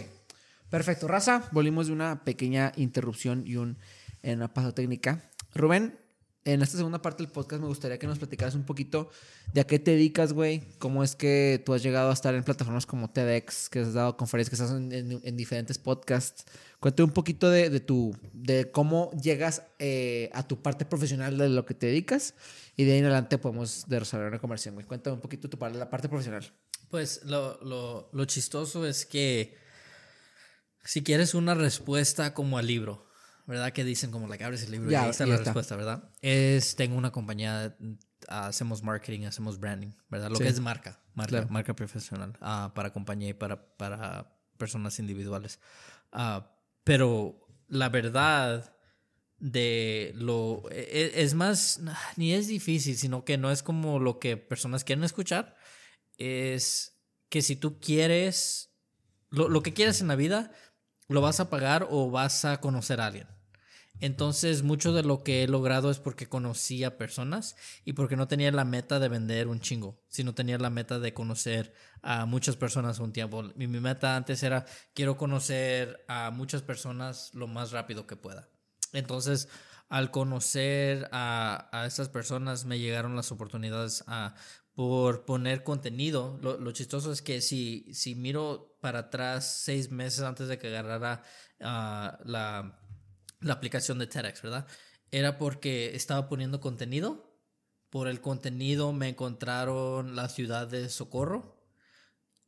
perfecto, raza. Volvimos de una pequeña interrupción y un, en una pausa técnica. Rubén, en esta segunda parte del podcast me gustaría que nos platicaras un poquito de a qué te dedicas, güey. Cómo es que tú has llegado a estar en plataformas como TEDx, que has dado conferencias, que estás en, en- en diferentes podcasts. Cuéntame un poquito de, tu, de cómo llegas eh, a tu parte profesional de lo que te dedicas y de ahí en adelante podemos desarrollar una conversación, güey. Cuéntame un poquito tu, la parte profesional. Pues lo, lo, lo chistoso es que si quieres una respuesta como al libro, ¿verdad? Que dicen como, like, abres el libro Ya, y ahí está ya la está. respuesta, ¿verdad? Es, tengo una compañía, hacemos marketing, hacemos branding, ¿verdad? Lo Sí. que es marca, marca, Claro. marca profesional, ah, para compañía y para, para personas individuales. Ah, pero la verdad de lo e- e- es más ni es difícil sino que no es como lo que personas quieren escuchar es que si tú quieres lo, lo que quieres en la vida lo vas a pagar o vas a conocer a alguien entonces mucho de lo que he logrado es porque conocí a personas y porque no tenía la meta de vender un chingo, sino tenía la meta de conocer a muchas personas un tiempo. Mi, mi meta antes era quiero conocer a muchas personas lo más rápido que pueda. Entonces, al conocer a, a estas personas me llegaron las oportunidades a por poner contenido. Lo, lo chistoso es que si, si miro para atrás seis meses antes de que agarrara ah, la, la aplicación de TEDx, ¿verdad? Era porque estaba poniendo contenido. Por el contenido me encontraron la ciudad de Socorro.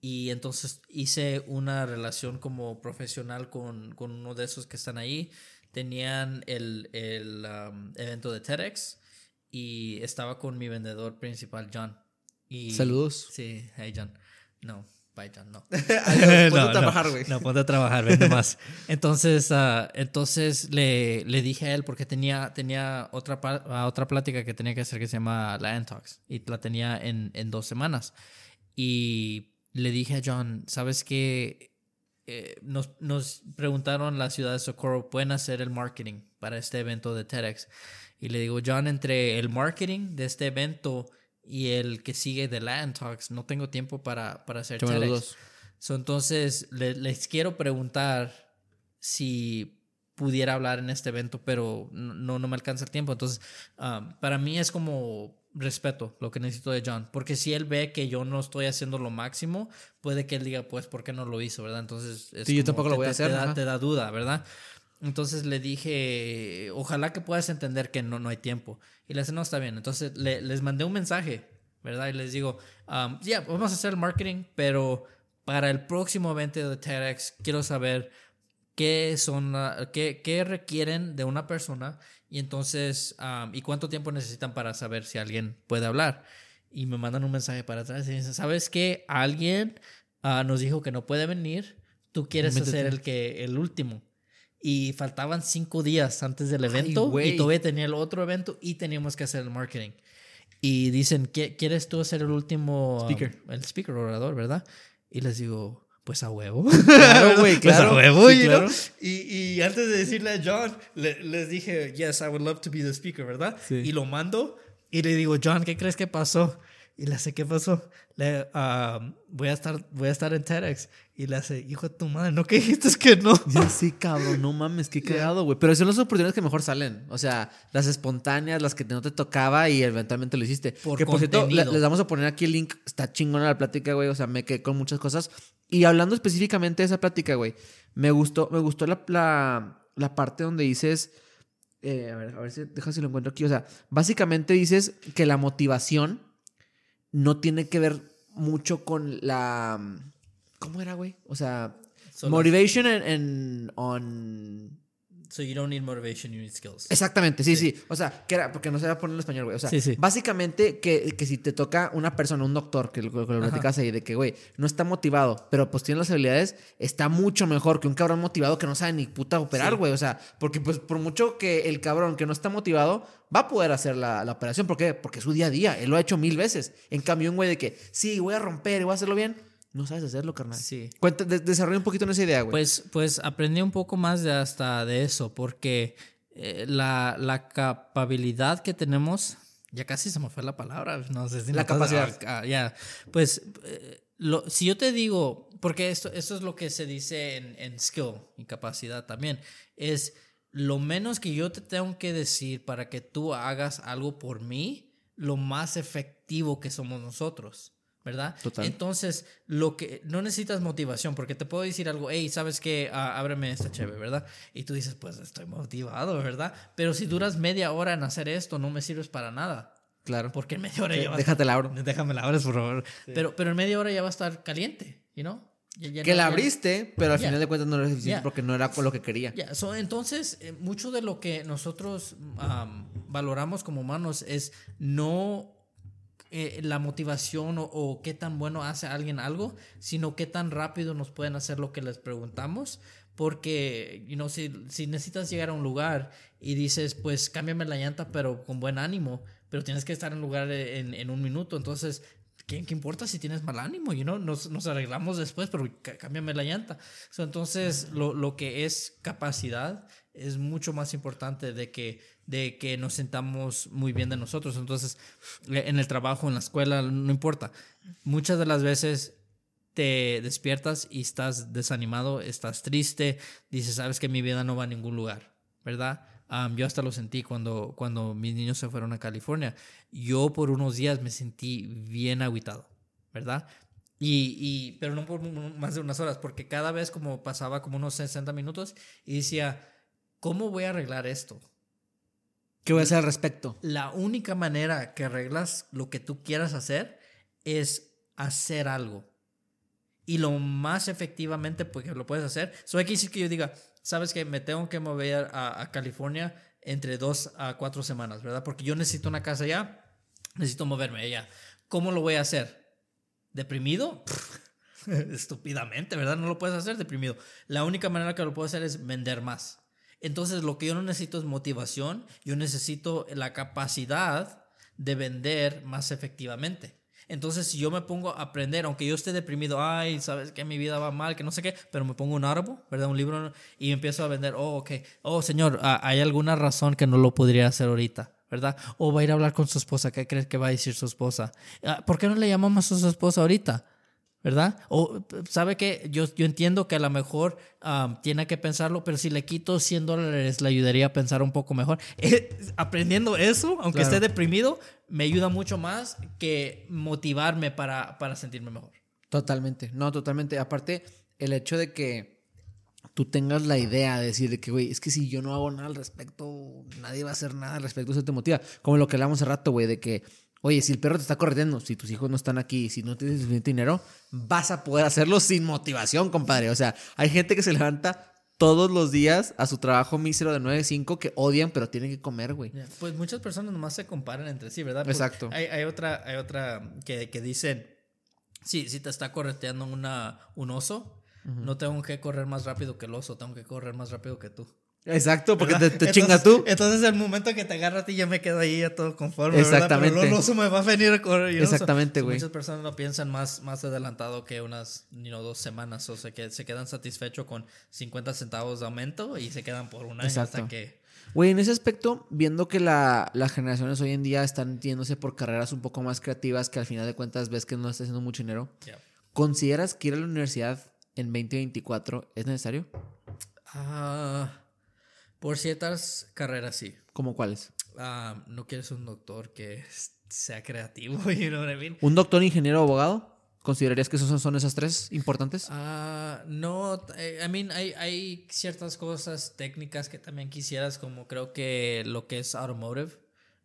Y entonces hice una relación como profesional con, con uno de esos que están ahí. Tenían el, el um, evento de TEDx y estaba con mi vendedor principal, John. Y, Saludos. Sí, hey John. No, John, no. Adiós, ponte a trabajar, güey. No, ponte a trabajar, vende más. Entonces, ah, entonces le, le dije a él, porque tenía, tenía otra, ah, otra plática que tenía que hacer que se llama la Talks y la tenía en, en dos semanas. Y le dije a John, ¿sabes qué? Eh, nos, nos preguntaron la ciudad de Socorro, ¿pueden hacer el marketing para este evento de TEDx? Y le digo, John, entre el marketing de este evento y el que sigue de Latin Talks, no tengo tiempo para, para hacer TEDx. So, entonces, le- les quiero preguntar si pudiera hablar en este evento, pero no, no me alcanza el tiempo. Entonces, um, para mí es como respeto lo que necesito de John, porque si él ve que yo no estoy haciendo lo máximo, puede que él diga, pues, ¿por qué no lo hizo? ¿Verdad? Entonces, es Sí, yo tampoco lo te- voy a hacer, Te da, te da duda, ¿verdad? Entonces le dije, ojalá que puedas entender que no, no hay tiempo. Y le dice, no, está bien. Entonces le- les mandé un mensaje, ¿verdad? Y les digo, um, ya, vamos a hacer el marketing, pero para el próximo evento de TEDx quiero saber qué son, qué requieren de una persona y entonces, um, y cuánto tiempo necesitan para saber si alguien puede hablar. Y me mandan un mensaje para atrás y dicen, ¿sabes qué? Alguien ah, nos dijo que no puede venir, tú quieres Métete. hacer el, que, el último. Y faltaban cinco días antes del evento güey. y todavía tenía el otro evento y teníamos que hacer el marketing. Y dicen, "¿Qui- ¿quieres tú ser el último um, Speaker. el speaker orador, verdad? Y les digo, pues a huevo. Claro, güey, Pues a claro. huevo, Sí, claro. y, y antes de decirle a John, le- les dije, yes, I would love to be the speaker, ¿verdad? Sí. Y lo mando y le digo, John, ¿qué crees que pasó? Y le hace, ¿qué pasó? Le, um, voy, a estar, voy a estar en TEDx. Y le hace, hijo de tu madre, ¿no que dijiste que no? Ya sí, cabrón, no mames, qué cagado, güey. Pero son las oportunidades que mejor salen. O sea, las espontáneas, las que no te tocaba y eventualmente lo hiciste. Por que por cierto, le- les vamos a poner aquí el link. Está chingona la plática, güey. O sea, me quedé con muchas cosas. Y hablando específicamente de esa plática, güey, me gustó, me gustó la, la, la parte donde dices. eh, a ver, a ver si deja si lo encuentro aquí. O sea, básicamente dices que la motivación no tiene que ver mucho con la. ¿Cómo era, güey? O sea, motivation and, and on. So you don't need motivation, you need skills. Exactamente, sí, sí, O sea, que era, porque no se va a poner en español, güey. O sea, Sí, sí. básicamente que, que si te toca una persona, un doctor, que lo, que lo platicas ahí, de que, güey, no está motivado, pero pues tiene las habilidades, está mucho mejor que un cabrón motivado que no sabe ni puta operar, Sí. güey. O sea, porque pues por mucho que el cabrón que no está motivado va a poder hacer la, la operación. ¿Por qué? Porque es su día a día. Él lo ha hecho mil veces. En cambio, un güey de que, sí, voy a romper y voy a hacerlo bien, no sabes hacerlo, carnal. Sí. Cuenta, de- desarrolla un poquito en esa idea, güey. Pues, pues aprendí un poco más de hasta de eso, porque eh, la, la capacidad que tenemos, ya casi se me fue la palabra, no sé si La capacidad. ah, ah, ya, pues eh, lo, si yo te digo, porque esto, esto es lo que se dice en, en skill y capacidad también, es lo menos que yo te tengo que decir para que tú hagas algo por mí, lo más efectivo que somos nosotros. ¿Verdad? Total. Entonces, lo que no necesitas motivación, porque te puedo decir algo, hey, sabes que ábreme esta chévere, ¿verdad? Y tú dices, pues estoy motivado, ¿verdad? Pero si duras media hora en hacer esto, no me sirves para nada. claro. Porque en media hora Sí, ya va déjate la abro. Déjame la abres, por favor. Pero, pero en media hora ya va a estar caliente, ¿you know? Ya- ya Que no- la ya- abriste, pero al final de cuentas no era suficiente porque no era con lo que quería. So, entonces, eh, mucho de lo que nosotros am, valoramos como humanos es no eh, la motivación o, o qué tan bueno hace alguien algo, sino qué tan rápido nos pueden hacer lo que les preguntamos. Porque, you know, si, si necesitas llegar a un lugar y dices, pues cámbiame la llanta, pero con buen ánimo, pero tienes que estar en lugar en, en un minuto, entonces ¿Qué, qué importa si tienes mal ánimo? You know? nos, nos arreglamos después, pero cá- cámbiame la llanta. So, entonces, lo, lo que es capacidad es mucho más importante de que, de que nos sentamos muy bien de nosotros. Entonces, eh, en el trabajo, en la escuela, no importa. Muchas de las veces te despiertas y estás desanimado, estás triste, dices, sabes que mi vida no va a ningún lugar, ¿verdad? Yo hasta lo sentí cuando, cuando mis niños se fueron a California. Yo por unos días me sentí bien aguitado, ¿verdad? Y, y, pero no por más de unas horas, porque cada vez como pasaba como unos 60 minutos y decía, ¿cómo voy a arreglar esto? ¿Qué voy a hacer al respecto? La única manera que arreglas lo que tú quieras hacer es hacer algo. Y lo más efectivamente pues, que lo puedes hacer, eso hay que decir que yo diga, sabes que me tengo que mover a, a, California entre dos a cuatro semanas, ¿verdad? Porque yo necesito una casa allá, necesito moverme allá. ¿Cómo lo voy a hacer? ¿Deprimido? Estúpidamente, ¿verdad? No lo puedes hacer deprimido. La única manera que lo puedo hacer es vender más. Entonces lo que yo no necesito es motivación, yo necesito la capacidad de vender más efectivamente. Entonces, si yo me pongo a aprender, aunque yo esté deprimido, ay, sabes que mi vida va mal, que no sé qué, pero me pongo un árbol, ¿verdad? Un libro y empiezo a vender, oh, ok, oh, señor, hay alguna razón que no lo podría hacer ahorita, ¿verdad? O va a ir a hablar con su esposa, ¿qué crees que va a decir su esposa? Ah, ¿Por qué no le llamamos a su esposa ahorita? ¿Verdad? O sabe que yo, yo entiendo que a lo mejor tiene que pensarlo, pero si le quito 100 dólares le ayudaría a pensar un poco mejor. Eh, aprendiendo eso, aunque esté deprimido, me ayuda mucho más que motivarme para, para sentirme mejor. Totalmente, no, totalmente. Aparte, el hecho de que tú tengas la idea de decir que, güey, es que si yo no hago nada al respecto, nadie va a hacer nada al respecto, eso te motiva. Como lo que hablamos hace rato, güey, de que Oye, si el perro te está corriendo, si tus hijos no están aquí, si no tienes suficiente dinero, vas a poder hacerlo sin motivación, compadre. O sea, hay gente que se levanta todos los días a su trabajo mísero de 9 a 5 que odian, pero tienen que comer, güey. Pues muchas personas nomás se comparan entre sí, ¿verdad? Exacto. Hay, otra, hay otra que, que dicen, sí, si te está correteando una, un oso, no tengo que correr más rápido que el oso, tengo que correr más rápido que tú. Exacto, porque te, te chingas tú. Entonces, el momento que te agarra a ti, ya me quedo ahí ya todo conforme. Exactamente. Pero el oso me va a venir a correr. Exactamente, güey. Muchas personas lo piensan más, más adelantado que unas dos semanas. O sea, que se quedan satisfechos con 50 centavos de aumento y se quedan por un año hasta que. Güey, en ese aspecto, viendo que la, las generaciones hoy en día están yéndose por carreras un poco más creativas, que al final de cuentas ves que no está haciendo mucho dinero, ¿consideras que ir a la universidad en 2024 es necesario? Ah. Por ciertas carreras, sí. ¿Cómo cuáles? Ah, no quieres un doctor que sea creativo, you know what I mean? ¿Un doctor, ingeniero, abogado? ¿Considerarías que esos son esas tres importantes? Ah, no, eh, I mean, hay, hay ciertas cosas técnicas que también quisieras, como creo que lo que es automotive,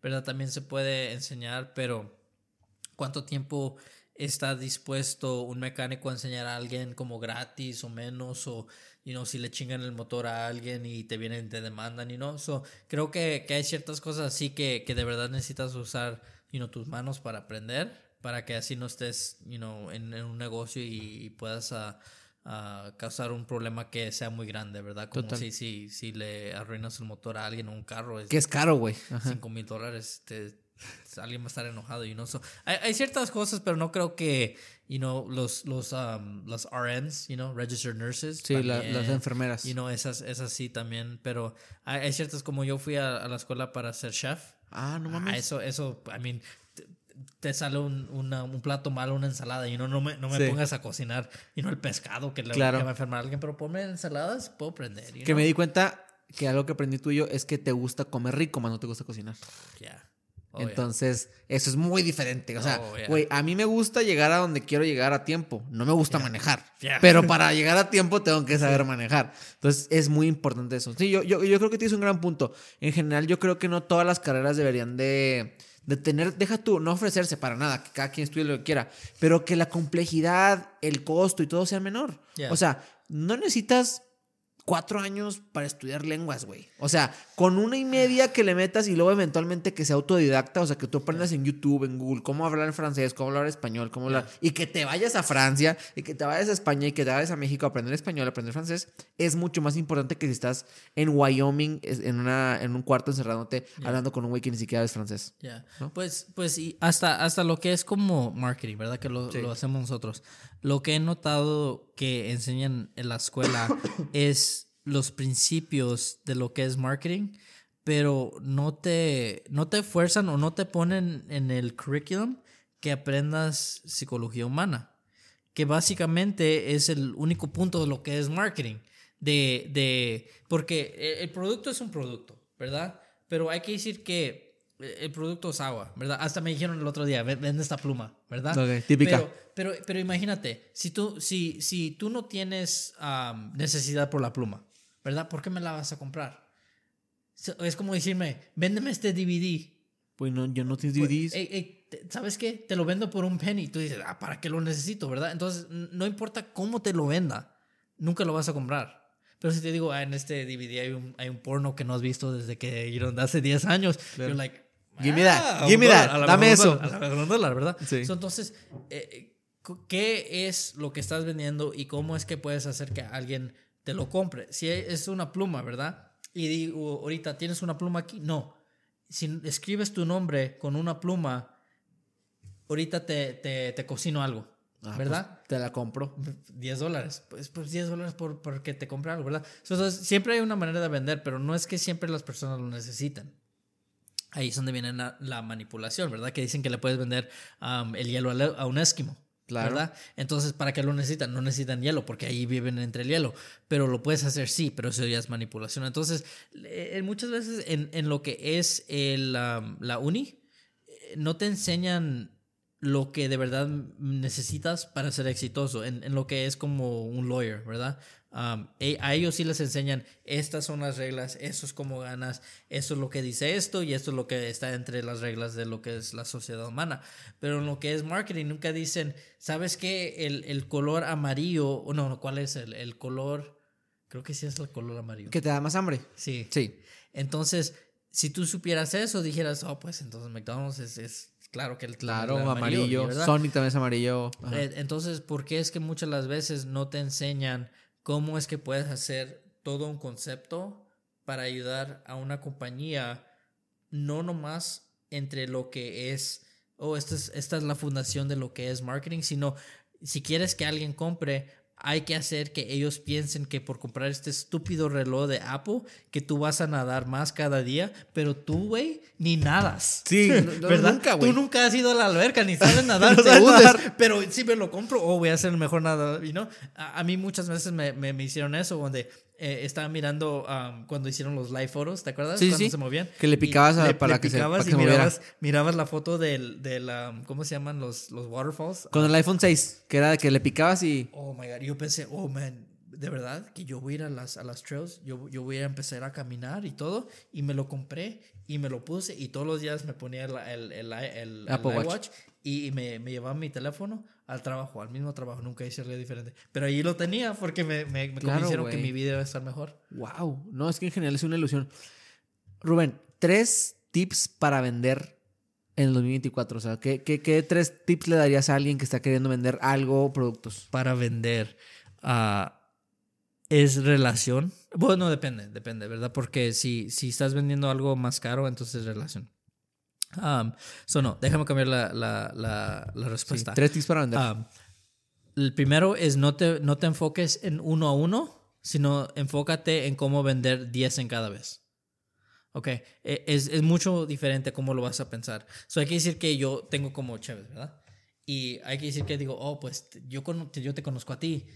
¿verdad? También se puede enseñar, pero ¿cuánto tiempo está dispuesto un mecánico a enseñar a alguien como gratis o menos? O you know, si le chingan el motor a alguien y te vienen, te demandan, y no. So, creo que, que, hay ciertas cosas así que, que de verdad necesitas usar, you know, tus manos para aprender, para que así no estés, you know, en, en un negocio y, puedas a, causar un problema que sea muy grande, ¿verdad? Como si, si, si le arruinas el motor a alguien o un carro. Es, que es caro, güey. Cinco mil dólares, te, alguien va a estar enojado, y no so, hay, hay, ciertas cosas, pero no creo que, you know, los, los, um, los RNs, you know, registered nurses. Sí, las enfermeras. You know, esas, esas sí también, pero hay, ciertas, como yo fui a, la escuela para ser chef. Ah, no mames. eso, eso, I mean, te, sale un, un, plato malo, una ensalada, y no, no me, no me pongas a cocinar, y no el pescado que le va a enfermar a alguien, pero ponme ensaladas, puedo aprender. que me di cuenta que algo que aprendí tuyo es que te gusta comer rico, más no te gusta cocinar. Ya. Oh, Entonces, eso es muy diferente. O sea, oh, güey, a mí me gusta llegar a donde quiero llegar a tiempo. No me gusta manejar. Pero para llegar a tiempo tengo que saber manejar. Entonces, es muy importante eso. Sí, yo, yo, yo, creo que tienes un gran punto. En general, yo creo que no todas las carreras deberían de, de tener, deja tú, no ofrecerse para nada, que cada quien estudie lo que quiera, pero que la complejidad, el costo y todo sea menor. O sea, no necesitas cuatro años para estudiar lenguas, güey. O sea, con una y media que le metas y luego eventualmente que sea autodidacta, o sea, que tú aprendas en YouTube, en Google, cómo hablar en francés, cómo hablar español, cómo hablar, y que te vayas a Francia, y que te vayas a España, y que te vayas a México a aprender español, a aprender francés, es mucho más importante que si estás en Wyoming, en, una, en un cuarto encerrándote, hablando con un güey que ni siquiera es francés. Ya. Pues, pues, y hasta, hasta lo que es como marketing, ¿verdad? Que lo, lo hacemos nosotros. Lo que he notado que enseñan en la escuela es los principios de lo que es marketing, pero no te, no te fuerzan o no te ponen en el curriculum que aprendas psicología humana, que básicamente es el único punto de lo que es marketing. De, de, porque el producto es un producto, ¿verdad? Pero hay que decir que el producto es agua, ¿verdad? Hasta me dijeron el otro día, "Ven- vende esta pluma, ¿verdad? Ok, típica. Pero, pero, pero imagínate, si tú, si, si tú no tienes necesidad por la pluma, ¿verdad? ¿Por qué me la vas a comprar? Es como decirme, véndeme este DVD. Pues no, yo no Pues, DVDs. te- ¿Sabes qué? Te lo vendo por un penny. Tú dices, ah, ¿para qué lo necesito, verdad? Entonces, no importa cómo te lo venda, nunca lo vas a comprar. Pero si te digo, ah, en este DVD hay un, hay un porno que no has visto desde que, you know, hace 10 años, Claro. you're like, Give me that, ah, give me that, dame eso. a un dólar, ¿verdad? Sí. So, entonces, eh, ¿qué es lo que estás vendiendo y cómo es que puedes hacer que alguien te lo compre? Si es una pluma, ¿verdad? Y digo, ahorita, ¿tienes una pluma aquí? No. Si escribes tu nombre con una pluma, ahorita te, te, te cocino algo, Ah, ¿verdad? pues, te la compro. 10 dólares. Pues, pues 10 dólares por, por que te compre algo, ¿verdad? Entonces, siempre hay una manera de vender, pero no es que siempre las personas lo necesitan. Ahí es donde viene la, la manipulación, ¿verdad? Que dicen que le puedes vender um, el hielo a, un esquimo. Claro. ¿Verdad? Entonces, ¿para qué lo necesitan? No necesitan hielo, porque ahí viven entre el hielo. Pero lo puedes hacer, sí, pero eso ya es manipulación. Entonces, eh, muchas veces en, en lo que es el, um, la uni, eh, no te enseñan lo que de verdad necesitas para ser exitoso, en, en lo que es como un lawyer, ¿verdad? Um, a ellos sí les enseñan, estas son las reglas, eso es como ganas, eso es lo que dice esto y esto es lo que está entre las reglas de lo que es la sociedad humana. Pero en lo que es marketing nunca dicen, ¿sabes qué? El, el color amarillo, no, no, ¿cuál es el, el color? Creo que sí es el color amarillo. ¿Que te da más hambre? Sí. Sí. Entonces, si tú supieras eso, dijeras, oh, pues entonces McDonald's es, es claro que el Claro, amarillo. ¿verdad? Sonic también es amarillo. Ajá. Eh, Entonces, ¿por qué es que muchas las veces no te enseñan cómo es que puedes hacer todo un concepto para ayudar a una compañía, no nomás entre lo que es, oh, esta es, esta es la fundación de lo que es marketing, sino si quieres que alguien compre, hay que hacer que ellos piensen que por comprar este estúpido reloj de Apple, que tú vas a nadar más cada día, pero tú, güey, ni nadas. Sí, no- ¿verdad? nunca, güey. Tú nunca has ido a la alberca ni sabes nadar, No te sabes hundes, nadar. pero si me lo compro, oh, voy a ser el mejor nadador. Y no, a, a mí muchas veces me, me, me hicieron eso, donde eh, estaba mirando um, cuando hicieron los live photos, ¿te acuerdas? Sí, cuando sí. se movían. Que le Y picabas a- para que se- picabas para que y se moviera. mirabas, mirabas la foto del, del um, ¿cómo se llaman los, los waterfalls? Con el iPhone 6, que era de que le picabas y. Oh my god, yo pensé, oh man, de verdad que yo voy a ir a las, a las trails, yo, yo voy a empezar a caminar y todo, y me lo compré y me lo puse y todos los días me ponía el, el, el, el- Apple Watch. iWatch y me, me llevaba mi teléfono al trabajo, al mismo trabajo, nunca hice algo diferente. Pero ahí lo tenía porque me, me, me Claro, convencieron que mi vida iba a estar mejor. Wow. No, es que en general es una ilusión. Rubén, tres tips para vender en el 2024. O sea, ¿qué, qué, qué tres tips le darías a alguien que está queriendo vender algo o productos? Para vender ah, es relación. Bueno, depende, depende, ¿verdad? Porque si, si estás vendiendo algo más caro, entonces es relación. Um, so no, déjame cambiar la, la, la, la Sí, respuesta. tres tips para vender. Um, el primero es no te, no te enfoques en uno a uno, sino enfócate en cómo vender 10 en cada vez. Ok, e- es, es mucho diferente cómo lo vas a pensar. So, hay que decir que yo tengo como Chévez, ¿verdad? Y hay que decir que digo, oh, pues yo, cono- yo te conozco a ti,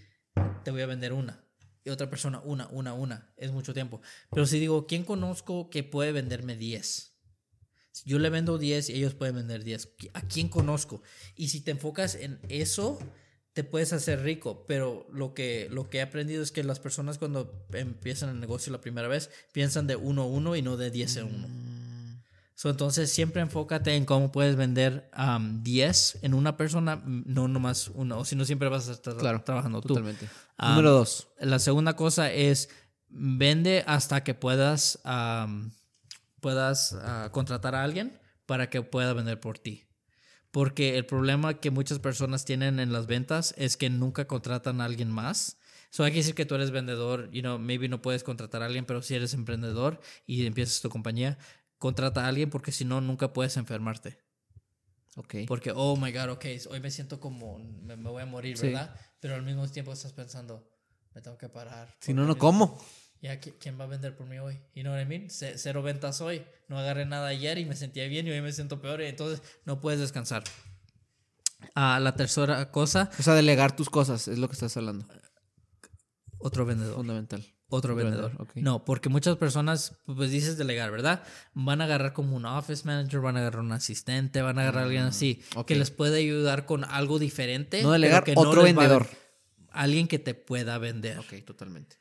te voy a vender una. Y otra persona, una, una, una. Es mucho tiempo. Pero si digo, ¿quién conozco que puede venderme 10? Yo le vendo 10 y ellos pueden vender 10. ¿A quién conozco? Y si te enfocas en eso, te puedes hacer rico. Pero lo que, lo que he aprendido es que las personas cuando empiezan el negocio la primera vez piensan de uno a uno y no de 10 en uno. So, entonces siempre enfócate en cómo puedes vender um, 10 en una persona, no nomás una. O si no, siempre vas a estar Claro, trabajando tú. Totalmente. Número dos. La segunda cosa es vende hasta que puedas, puedas ah, contratar a alguien para que pueda vender por ti. Porque el problema que muchas personas tienen en las ventas es que nunca contratan a alguien más. So hay que decir que tú eres vendedor, you know, maybe no puedes contratar a alguien, pero si eres emprendedor y empiezas tu compañía, contrata a alguien porque si no, nunca puedes enfermarte. Ok. Porque, oh my God, ok, hoy me siento como, me, me voy a morir, Sí. ¿verdad? Pero al mismo tiempo estás pensando, me tengo que parar. Si no, no como. Ya, ¿qui- ¿quién va a vender por mí hoy? You know what I mean? Ce- Cero ventas hoy. No agarré nada ayer y me sentía bien y hoy me siento peor. Y entonces no puedes descansar. Ah, la tercera cosa, O sea, delegar tus cosas es lo que estás hablando. otro vendedor. Fundamental. otro vendedor. No, porque muchas personas, pues dices delegar, ¿verdad? Van a agarrar como un office manager, van a agarrar un asistente, van a agarrar a alguien así, ok. que les puede ayudar con algo diferente. No delegar, que otro vendedor. alguien que te pueda vender. Ok, totalmente.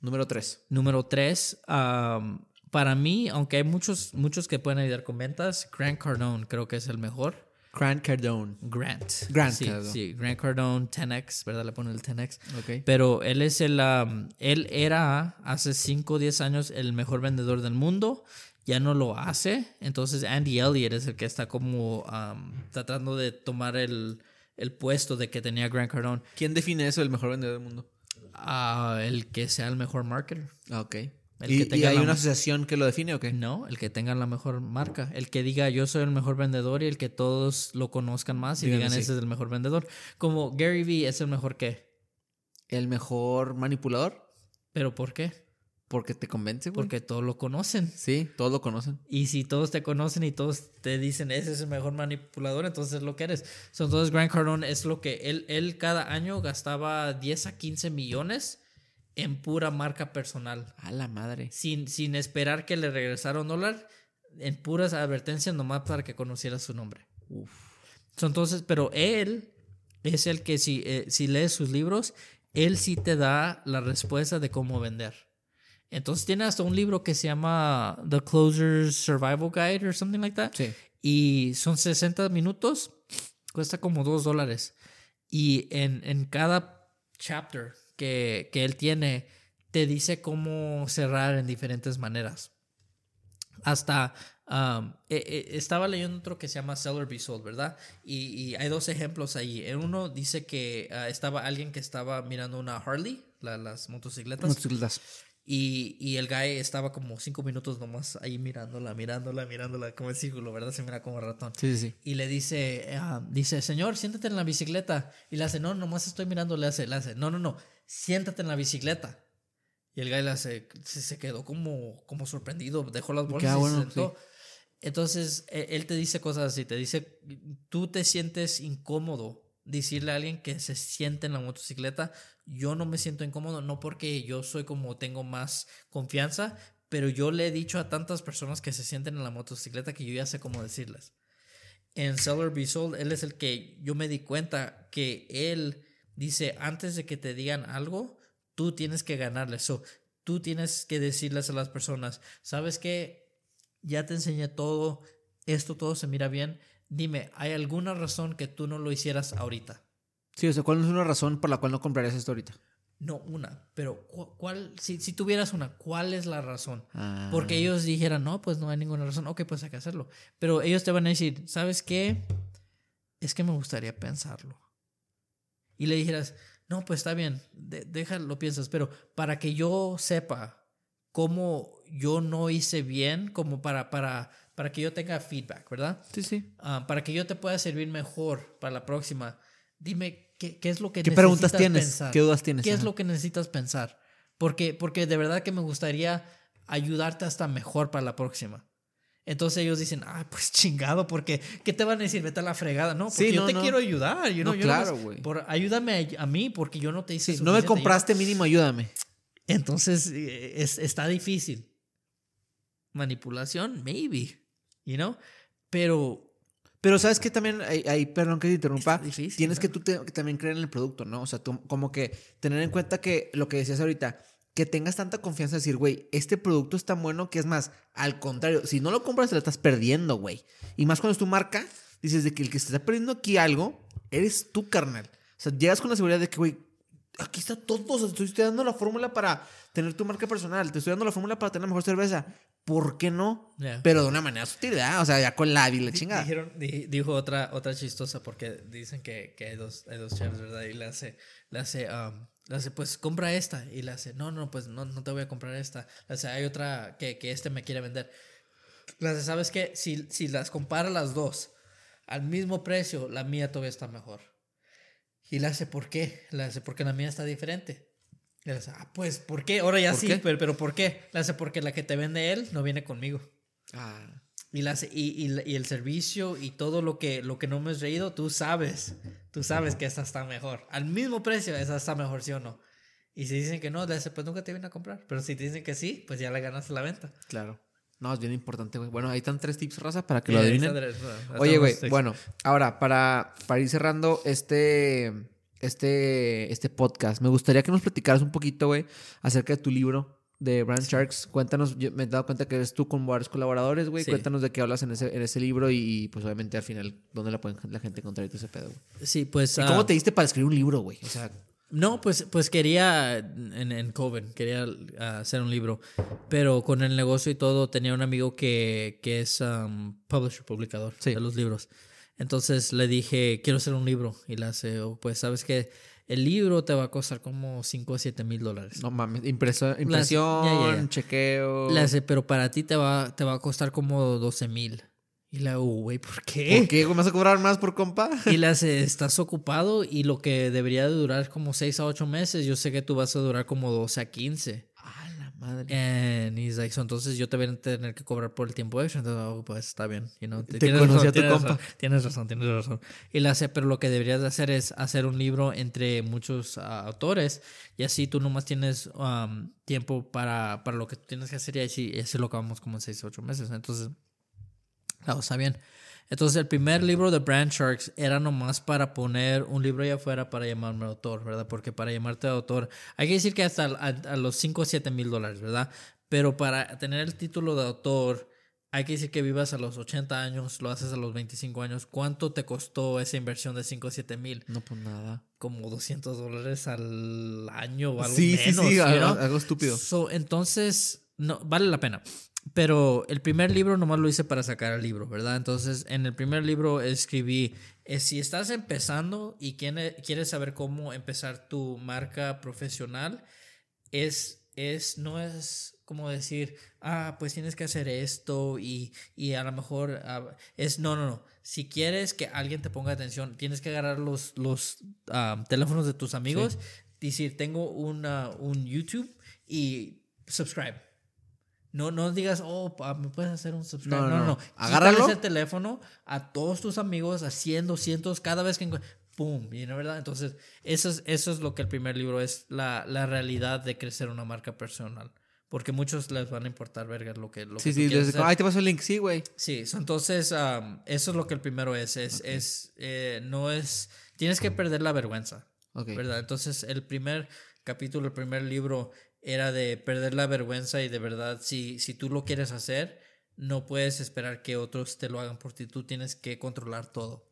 Número tres. Número tres, am, para mí, aunque hay muchos, muchos que pueden ayudar con ventas, Grant Cardone creo que es el mejor. Grant Cardone. Grant. Grant sí, Cardone. sí, Grant Cardone, 10X, ¿verdad? Le pone el 10X. Ok. Pero él es el, um, él era hace 5 o 10 años el mejor vendedor del mundo. Ya no lo hace. Entonces Andy Elliott es el que está como um, tratando de tomar el, el puesto de que tenía Grant Cardone. ¿Quién define eso, el mejor vendedor del mundo? Ah, el que sea el mejor marketer. Ah, ok. El ¿Y, que y tenga hay una asociación que lo define o qué? No, el que tenga la mejor marca. El que diga yo soy el mejor vendedor y el que todos lo conozcan más y digan sí. ese es el mejor vendedor. Como Gary Vee es el mejor que. ¿El mejor manipulador? ¿Pero por qué? Porque te convence, güey. Porque todos lo conocen. Sí, todos lo conocen. Y si todos te conocen y todos te dicen ese es el mejor manipulador, entonces es lo que eres. So, entonces Grant Cardone es lo que él, él cada año gastaba 10 a 15 millones en pura marca personal. A la madre. Sin, sin esperar que le regresara un dólar, en puras advertencias nomás para que conociera su nombre. Uf. So, entonces, pero él es el que si, eh, si lees sus libros, él sí te da la respuesta de cómo vender. Entonces tiene hasta un libro que se llama The Closer's Survival Guide or something like that. Sí. Y son 60 minutos, cuesta como 2 dólares. Y en, en cada chapter que, que él tiene, te dice cómo cerrar en diferentes maneras. Hasta um, eh, eh, estaba leyendo otro que se llama Seller Be Sold, ¿verdad? Y, y hay dos ejemplos ahí. En uno dice que ah, estaba alguien que estaba mirando una Harley, la- las motocicletas. Motocicletas. Y, y el guy estaba como cinco minutos nomás ahí mirándola, mirándola, mirándola, como en círculo, ¿verdad? Se mira como ratón. Sí, sí. Y le dice, ah, dice, señor, siéntate en la bicicleta. Y le hace, no, nomás estoy mirando, le hace, le hace, no, no, no, siéntate en la bicicleta. Y el guy le hace, se, se quedó como, como sorprendido, dejó las bolsas y bueno, se sentó. Entonces, e- él te dice cosas así, te dice, tú te sientes incómodo decirle a alguien que se siente en la motocicleta, yo no me siento incómodo, no porque yo soy como tengo más confianza, pero yo le he dicho a tantas personas que se sienten en la motocicleta que yo ya sé cómo decirles. En Seller Be Sold, él es el que yo me di cuenta que él dice, antes de que te digan algo, tú tienes que ganarles. So, tú tienes que decirles a las personas, ¿sabes qué? Ya te enseñé todo, esto todo se mira bien. Dime, ¿hay alguna razón que tú no lo hicieras ahorita? Sí, o sea, ¿cuál es una razón por la cual no comprarías esto ahorita? No una, pero cu- ¿cuál? Si, si tuvieras una, ¿cuál es la razón? Ah. Porque ellos dijeran, no, pues no hay ninguna razón, ok, pues hay que hacerlo. Pero ellos te van a decir, ¿sabes qué? Es que me gustaría pensarlo. Y le dijeras, no, pues está bien, de- déjalo, piensas, pero para que yo sepa cómo yo no hice bien, como para, para, para que yo tenga feedback, ¿verdad? Sí, sí. Ah, para que yo te pueda servir mejor para la próxima, dime qué, qué es lo que ¿Qué preguntas necesitas tienes? pensar? ¿Qué dudas tienes? ¿Qué es lo que necesitas pensar? Porque, porque de verdad que me gustaría ayudarte hasta mejor para la próxima. Entonces ellos dicen, ah, pues chingado, porque ¿qué te van a decir? Vete a la fregada. No, porque Sí, yo no, te no. quiero ayudar. yo No, yo claro, güey. Ayúdame a, a mí porque yo no te hice Sí, no me compraste mínimo, ayúdame. Entonces eh, es, está difícil. Manipulación, maybe, you know? Pero Pero sabes que también, hay- perdón que te interrumpa, difícil, tienes ¿no? que tú te- que también creer en el producto, ¿no? O sea, tú, como que tener en cuenta que lo que decías ahorita, que tengas tanta confianza de decir, güey, este producto es tan bueno que es más, al contrario, si no lo compras te lo estás perdiendo, güey. Y más cuando es tu marca, dices de que el que se está perdiendo aquí algo, eres tú, carnal. O sea, llegas con la seguridad de que, güey, aquí está todo, te estoy dando la fórmula para tener tu marca personal, te estoy dando la fórmula para tener la mejor cerveza. ¿Por qué no? Yeah. Pero de una manera sutil, ¿verdad? O sea, ya con la y la chingada. Dijeron, di- dijo otra, otra chistosa porque dicen que, que hay dos, hay dos chefs, ¿verdad? Y le hace, le hace, um, le hace, pues compra esta. Y le hace, no, no, pues no, no te voy a comprar esta. Le hace, hay otra que, que este me quiere vender. Le hace, ¿sabes qué? Si, si las compara las dos al mismo precio, la mía todavía está mejor. Y le hace, ¿por qué? Le hace, porque la mía está diferente. Y le hace, ah, pues, ¿por qué? Ahora ya ¿Por sí, qué? Pero, pero ¿por qué? Le hace, porque la que te vende él no viene conmigo. Ah. Y, las, y, y, y el servicio y todo lo que, lo que no me has reído, tú sabes. Tú sabes que esta está mejor. Al mismo precio, esa está mejor, ¿sí o no? Y si dicen que no, le dice, pues nunca te vienen a comprar. Pero si te dicen que sí, pues ya le ganaste la venta. Claro. No, es bien importante, güey. Bueno, ahí están tres tips, raza, para que Sí, lo adivinen. Oye, güey, bueno, ahora, para, para ir cerrando este, este, este podcast, me gustaría que nos platicaras un poquito, güey, acerca de tu libro de Brand Sharks. Cuéntanos, yo me he dado cuenta que eres tú con varios colaboradores, güey. Sí. Cuéntanos de qué hablas en ese, en ese libro y, pues, obviamente, al final, dónde la pueden la gente encontrar y todo ese pedo, güey. Sí, pues. ¿Y ah, ¿Cómo te diste para escribir un libro, güey? O sea, No, pues, pues quería en, en Coven, quería ah, hacer un libro, pero con el negocio y todo tenía un amigo que, que es um, publisher, publicador Sí. de los libros. Entonces le dije, quiero hacer un libro. Y le hace, "Oh, pues sabes que el libro te va a costar como 5 o 7 mil dólares. no mames, impresión, ya, ya, ya. chequeo. Le hace, pero para ti te va, te va a costar como 12 mil. Y hago, güey, ¿por qué? ¿Por qué? ¿Me vas a cobrar más por compa? Y le hace, estás ocupado y lo que debería de durar como 6 a 8 meses, yo sé que tú vas a durar como 12 a 15. A la madre. And he's like, so, entonces yo te voy a tener que cobrar por el tiempo extra. Entonces, oh, pues está bien. You know, Te tienes conocí razón, a tu tienes compa. razón, tienes razón, tienes razón. Y le hace, pero lo que deberías de hacer es hacer un libro entre muchos ah, autores y así tú nomás tienes um, tiempo para, para lo que tú tienes que hacer y así, y así lo acabamos como en 6 o 8 meses. Entonces, claro, está bien. Entonces, el primer libro de Brand Sharks era nomás para poner un libro allá afuera para llamarme autor, ¿verdad? Porque para llamarte autor, hay que decir que hasta a, a los 5 o 7 mil dólares, ¿verdad? Pero para tener el título de autor, hay que decir que vivas a los 80 años, lo haces a los 25 años. ¿Cuánto te costó esa inversión de 5 o 7 mil? No, pues nada. Como 200 dólares al año o algo Sí, menos. sí, sí, you algo, algo estúpido. So, entonces, no, vale la pena. Pero el primer libro nomás lo hice para sacar el libro, ¿verdad? Entonces, en el primer libro escribí, eh, si estás empezando y quiere- quieres saber cómo empezar tu marca profesional, es, es, no es como decir, ah, pues tienes que hacer esto y, y a lo mejor ah, es, no, no, no. Si quieres que alguien te ponga atención, tienes que agarrar los, los ah, teléfonos de tus amigos, decir, tengo una, un YouTube y subscribe. No, no digas, oh, pa, me puedes hacer un subscribe. No, No, no, no. Agárralo. ese teléfono a todos tus amigos, a 100, 200, cada vez que. ¡Pum! ¿Y verdad? Entonces, eso es, eso es lo que el primer libro es, la, la realidad de crecer una marca personal. Porque muchos les van a importar, verga, lo que, lo Sí, que sí, desde- hacer. Ahí te paso el link, sí, güey. Sí, so, entonces um, eso es lo que el primero es. Es, es eh, no es. Tienes que perder la vergüenza. Ok. ¿Verdad? Entonces, el primer capítulo, el primer libro era de perder la vergüenza y de verdad, si, si tú lo quieres hacer, no puedes esperar que otros te lo hagan por ti. Tú tienes que controlar todo.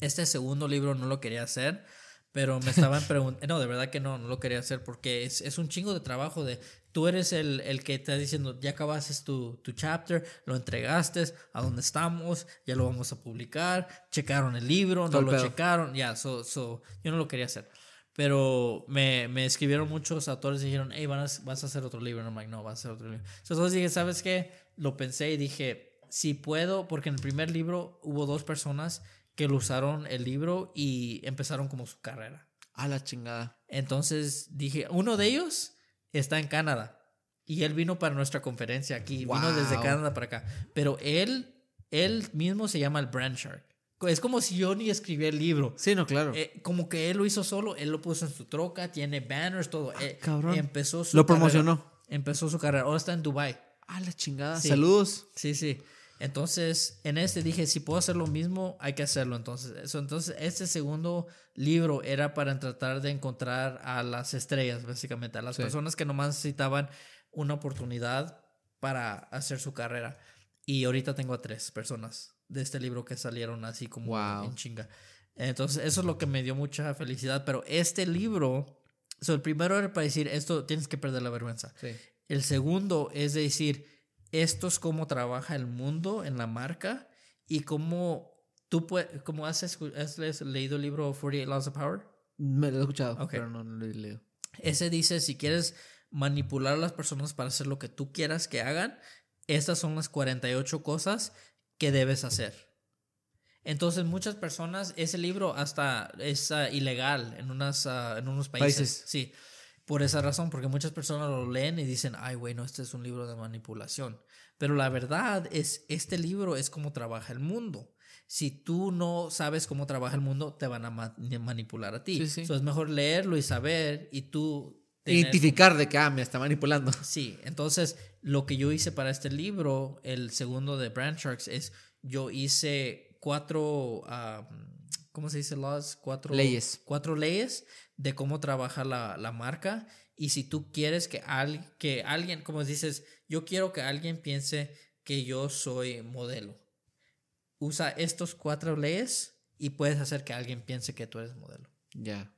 Este segundo libro no lo quería hacer, pero me estaban preguntando. No, de verdad que no, no lo quería hacer porque es, es un chingo de trabajo de. Tú eres el, el que está diciendo, ya acabaste tu, tu chapter, lo entregaste, a dónde estamos, ya lo vamos a publicar, checaron el libro, no lo pedo. checaron, ya, so, so, yo no lo quería hacer. Pero me, me escribieron muchos autores y dijeron, hey, vas, vas a hacer otro libro. No, I'm like, no, vas a hacer otro libro. Entonces dije, ¿sabes qué? Lo pensé y dije, si puedo, porque en el primer libro hubo dos personas que lo usaron el libro y empezaron como su carrera. A la chingada. Entonces dije, uno de ellos está en Canadá y él vino para nuestra conferencia aquí, vino desde. Canadá para acá, pero él, él mismo se llama el Brand Shark. Es como si yo ni escribí el libro. Sí, no, claro. Eh, como que él lo hizo solo, él lo puso en su troca, tiene banners, todo. Eh, Ah, cabrón. Empezó su Lo carrera- promocionó. empezó su carrera, ahora está en Dubai. A la chingada. Sí. Saludos. Sí, sí. Entonces, en este dije, si puedo hacer lo mismo, hay que hacerlo. Entonces, eso, entonces este segundo libro era para tratar de encontrar a las estrellas, básicamente, a las Sí. personas que nomás necesitaban una oportunidad para hacer su carrera. Y ahorita tengo a tres personas de este libro que salieron así como Wow. en chinga. Entonces, eso es lo que me dio mucha felicidad. Pero este libro, so, el primero era para decir, esto tienes que perder la vergüenza. Sí. El segundo es decir, esto es cómo trabaja el mundo en la marca y cómo tú puedes, como has, has le- leído el libro 48 Laws of Power. Me lo he escuchado, Ok. pero no, no lo he leído. Ese dice, si quieres manipular a las personas para hacer lo que tú quieras que hagan, estas son las 48 cosas que debes hacer. Entonces muchas personas, ese libro hasta es ah, ilegal en, unas, ah, en unos países. Países. Sí, por esa razón, porque muchas personas lo leen y dicen, ay, bueno, este es un libro de manipulación. Pero la verdad es, este libro es cómo trabaja el mundo. si tú no sabes cómo trabaja el mundo, te van a ma- manipular a ti. Sí, sí. So, es mejor leerlo y saber y tú... Identificar de que, ah, me está manipulando. Sí, entonces lo que yo hice para este libro, el segundo de Brand Sharks, es yo hice cuatro, ¿cómo se dice? Laws, cuatro Leyes. Cuatro leyes de cómo trabaja la, la marca. Y si tú quieres que, al, que alguien, como dices, yo quiero que alguien piense que yo soy modelo. Usa estos cuatro leyes y puedes hacer que alguien piense que tú eres modelo. Ya,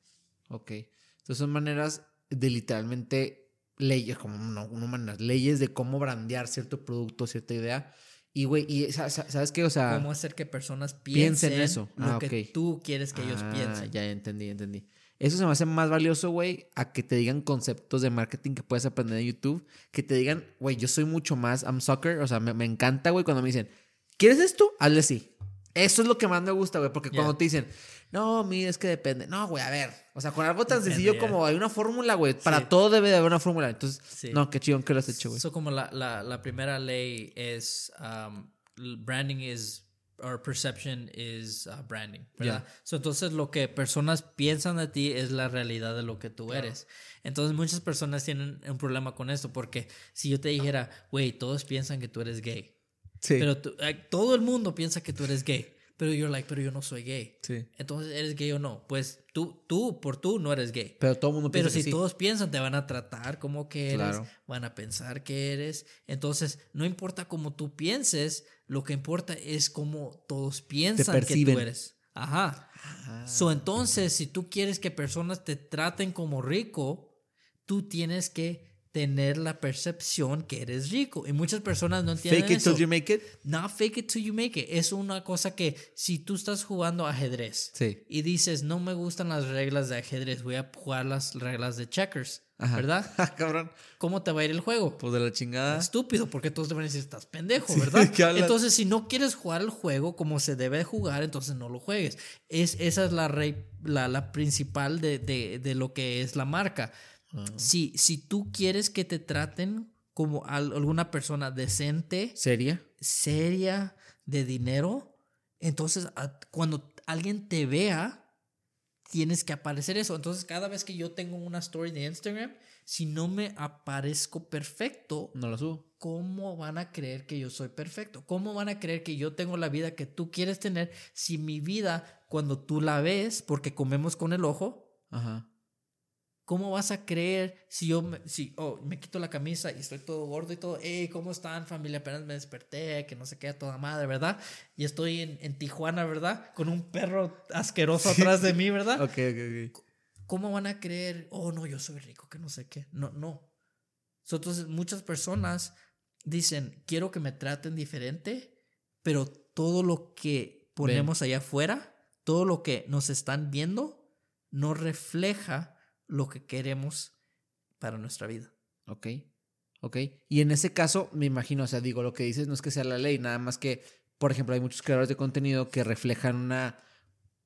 ok. Entonces son maneras de literalmente leyes, como no, no leyes de cómo brandear cierto producto, cierta idea. Y, güey, y sa- sa- ¿sabes qué? O sea, cómo hacer que personas piensen piensen, eso. lo Ah, que tú quieres que ellos Ah, piensen. Ya entendí, entendí. Eso se me hace más valioso, güey, a que te digan conceptos de marketing que puedes aprender en YouTube. Que te digan, güey, yo soy mucho más, I'm soccer. O sea, me, me encanta, güey, cuando me dicen, ¿quieres esto? Hazle sí. Eso es lo que más me gusta, güey, porque Yeah. cuando te dicen, no, mira, es que depende. No, güey, a ver. O sea, con algo tan Depende, sencillo ya. como hay una fórmula, güey. Para Sí. todo debe de haber una fórmula. Entonces, Sí. no, qué chingón que lo has hecho, güey. So, como la, la, la primera ley es um, branding is or perception is uh, branding, ¿verdad? So, entonces lo que personas piensan de ti es la realidad de lo que tú eres. Entonces muchas personas tienen un problema con esto porque si yo te dijera, güey, todos piensan que tú eres gay, Sí. pero tú- eh, todo el mundo piensa que tú eres gay, pero you're like, pero yo no soy gay. sí. Entonces, ¿eres gay o no? Pues tú, tú, por tú, no eres gay. Pero todo el mundo Pero piensa si que sí. todos piensan, te van a tratar como que eres, Claro. van a pensar que eres. Entonces, no importa cómo tú pienses, lo que importa es cómo todos piensan que tú eres. Ajá. Ah. So, entonces, si tú quieres que personas te traten como rico, tú tienes que tener la percepción que eres rico. Y muchas personas no entienden Fake it eso. till you make it. Not fake it till you make it. Es una cosa que si tú estás jugando ajedrez Sí. y dices, no me gustan las reglas de ajedrez, voy a jugar las reglas de checkers, Ajá. ¿verdad? Ah, cabrón. ¿Cómo te va a ir el juego? Pues de la chingada. Estúpido, porque todos te van a decir, estás pendejo, ¿verdad? Entonces, si no quieres jugar el juego como se debe de jugar, entonces no lo juegues. Es, esa es la, rey- la, la principal de, de- de lo que es la marca. Si, si tú quieres que te traten como al- alguna persona decente, ¿Seria? seria de dinero, entonces cuando alguien te vea, tienes que aparecer eso. Entonces cada vez que yo tengo una story de Instagram, si no me aparezco perfecto, No lo subo. ¿cómo van a creer que yo soy perfecto? ¿Cómo van a creer que yo tengo la vida que tú quieres tener si mi vida, cuando tú la ves, porque comemos con el ojo, Ajá. ¿Cómo vas a creer si yo me, si, oh, me quito la camisa y estoy todo gordo y todo? Hey, ¿cómo están, familia? Apenas me desperté, que no se queda toda madre, ¿verdad? Y estoy en, en Tijuana, ¿verdad? Con un perro asqueroso atrás de mí, ¿verdad? Ok, ok, ok. ¿Cómo van a creer, oh, no, yo soy rico, que no sé qué? No, no. Entonces, muchas personas dicen, quiero que me traten diferente, pero todo lo que ponemos allá afuera, todo lo que nos están viendo, no refleja lo que queremos para nuestra vida. Ok. Ok. Y en ese caso, me imagino, o sea, digo, lo que dices no es que sea la ley, nada más que, por ejemplo, hay muchos creadores de contenido que reflejan una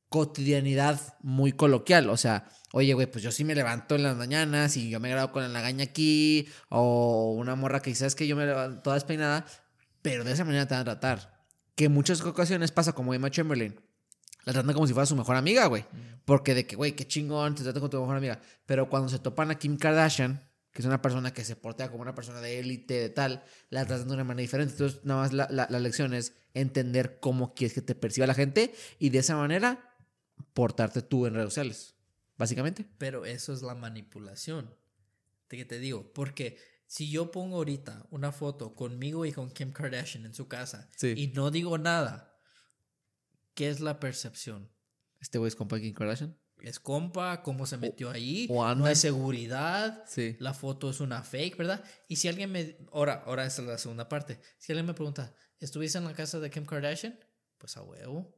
cotidianidad muy coloquial. O sea, oye, güey, pues yo sí me levanto en las mañanas y yo me grabo con la lagaña aquí, o una morra que sabes que yo me levanto toda despeinada, pero de esa manera te van a tratar. Que en muchas ocasiones pasa como Emma Chamberlain. La tratan como si fuera su mejor amiga, güey. Porque de que, güey, qué chingón, te tratan como tu mejor amiga. Pero cuando se topan a Kim Kardashian, que es una persona que se porta como una persona de élite, de tal, la tratan de una manera diferente. Entonces, nada más la, la, la lección es entender cómo quieres que te perciba la gente y de esa manera portarte tú en redes sociales, básicamente. Pero eso es la manipulación. ¿De qué te digo? Porque si yo pongo ahorita una foto conmigo y con Kim Kardashian en su casa Sí. y no digo nada, ¿qué es la percepción? Este güey es compa de Kim Kardashian. Es compa, cómo se metió ahí, o no hay seguridad, Sí. la foto es una fake, ¿verdad? Y si alguien me... Ahora, ahora esa es la segunda parte. Si alguien me pregunta, ¿estuviste en la casa de Kim Kardashian? Pues a huevo.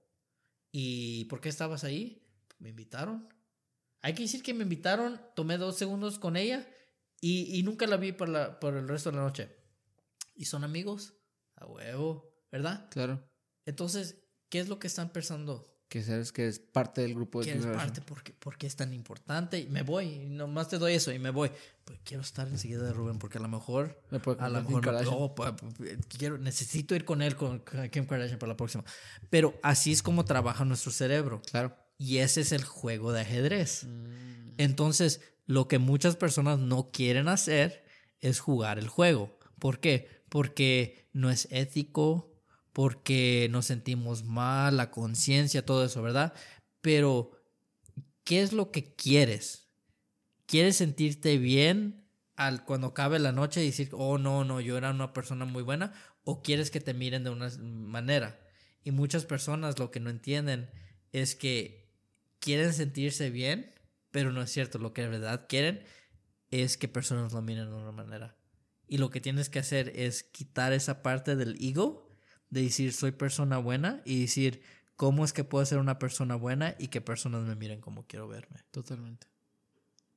¿Y por qué estabas ahí? Me invitaron. Hay que decir que me invitaron, tomé dos segundos con ella y, y nunca la vi por, la, por el resto de la noche. ¿Y son amigos? A huevo, ¿verdad? Claro. Entonces, ¿qué es lo que están pensando? Que sabes que es parte del grupo de que generación. parte porque, porque es tan importante y me voy, y nomás te doy eso y me voy. Pues quiero estar enseguida de Rubén porque a lo mejor, Me a lo mejor me- oh, pa- quiero, necesito ir con él, con con Kim Kardashian para la próxima. Pero así es como trabaja nuestro cerebro. Claro. Y ese es el juego de ajedrez. Mm. Entonces, lo que muchas personas no quieren hacer es jugar el juego. ¿Por qué? Porque no es ético, porque nos sentimos mal, la conciencia, todo eso, ¿verdad? Pero, ¿qué es lo que quieres? ¿Quieres sentirte bien al cuando acabe la noche y decir, oh, no, no, yo era una persona muy buena? ¿O quieres que te miren de una manera? Y muchas personas lo que no entienden es que quieren sentirse bien, pero no es cierto. Lo que de verdad quieren es que personas lo miren de una manera. Y lo que tienes que hacer es quitar esa parte del ego, de decir soy persona buena y decir cómo es que puedo ser una persona buena y que personas me miren como quiero verme. Totalmente.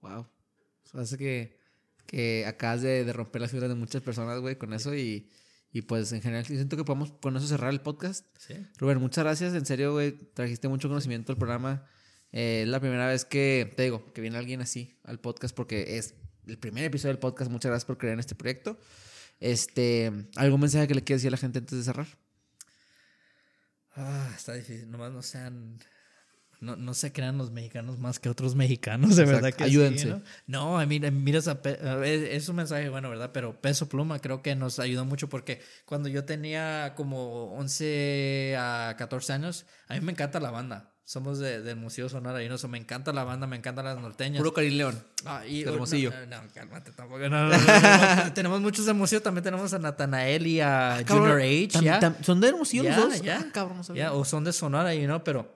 Wow. Hace que, que acabas de, de romper las fibras de muchas personas, güey, con eso y, y pues en general yo siento que podemos con eso cerrar el podcast. ¿Sí? Rubén, muchas gracias. En serio, güey, trajiste mucho conocimiento al programa. Eh, es la primera vez que, te digo, que viene alguien así al podcast porque es el primer episodio del podcast. Muchas gracias por creer en este proyecto. Este, ¿algún mensaje que le quieras decir a la gente antes de cerrar? Ah, está difícil. Nomás no sean. No, no se crean los mexicanos más que otros mexicanos, de Exacto. verdad que Ayúdense. sí, ¿no? No, I mean, miras a Pe- a ver, es un mensaje bueno, ¿verdad? Pero Peso Pluma creo que nos ayudó mucho porque cuando yo tenía como 11 a 14 años, a mí me encanta la banda. Somos de- del Museo Sonora y no sé, me encanta la banda, me encantan las norteñas. Puro Karim León. Ah, y, Hermosillo. No, no, cálmate tampoco. No, no, no, no, no. tenemos muchos de museo, también tenemos a Natanael y a Junior Cabrón, H. ¿Son de Hermosillo los dos? ya. Ah, cabrón, no. Ya, o son de Sonora, you know, pero,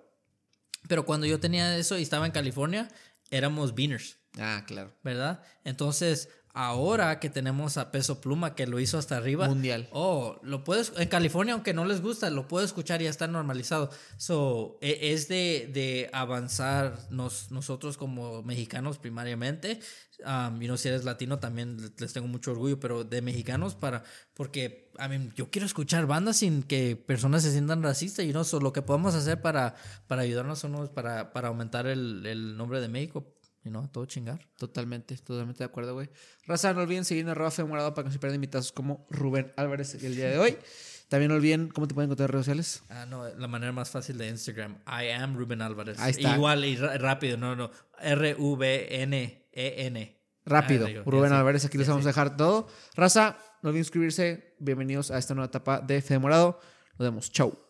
pero cuando yo tenía eso y estaba en California, éramos beaners, Ah, claro. ¿verdad? Entonces, ahora que tenemos a Peso Pluma, que lo hizo hasta arriba. Mundial. Oh, lo puedes, en California, aunque no les gusta, lo puedo escuchar y ya está normalizado. So, e- es de, de avanzar nos, nosotros como mexicanos primariamente. Um, y no si eres latino también les tengo mucho orgullo, pero de mexicanos para, porque a mí yo quiero escuchar bandas sin que personas se sientan racistas y no, so, lo que podemos hacer para, para ayudarnos unos, para, para aumentar el, el nombre de México, y no, todo chingar. Totalmente, totalmente de acuerdo, güey. Raza, no olviden seguirme en arroba Femorado para que no se pierdan invitados como Rubén Álvarez el día de hoy. También no olviden cómo te pueden encontrar en redes sociales. Ah, no, la manera más fácil de Instagram. I am Ruben Álvarez. Ahí está. Igual y rápido, no, no. R-V-N-E-N. Rápido, Ah, Rubén. Álvarez, aquí les vamos a dejar todo. Raza, no olviden suscribirse. Bienvenidos a esta nueva etapa de Fede Morado. Nos vemos. Chau.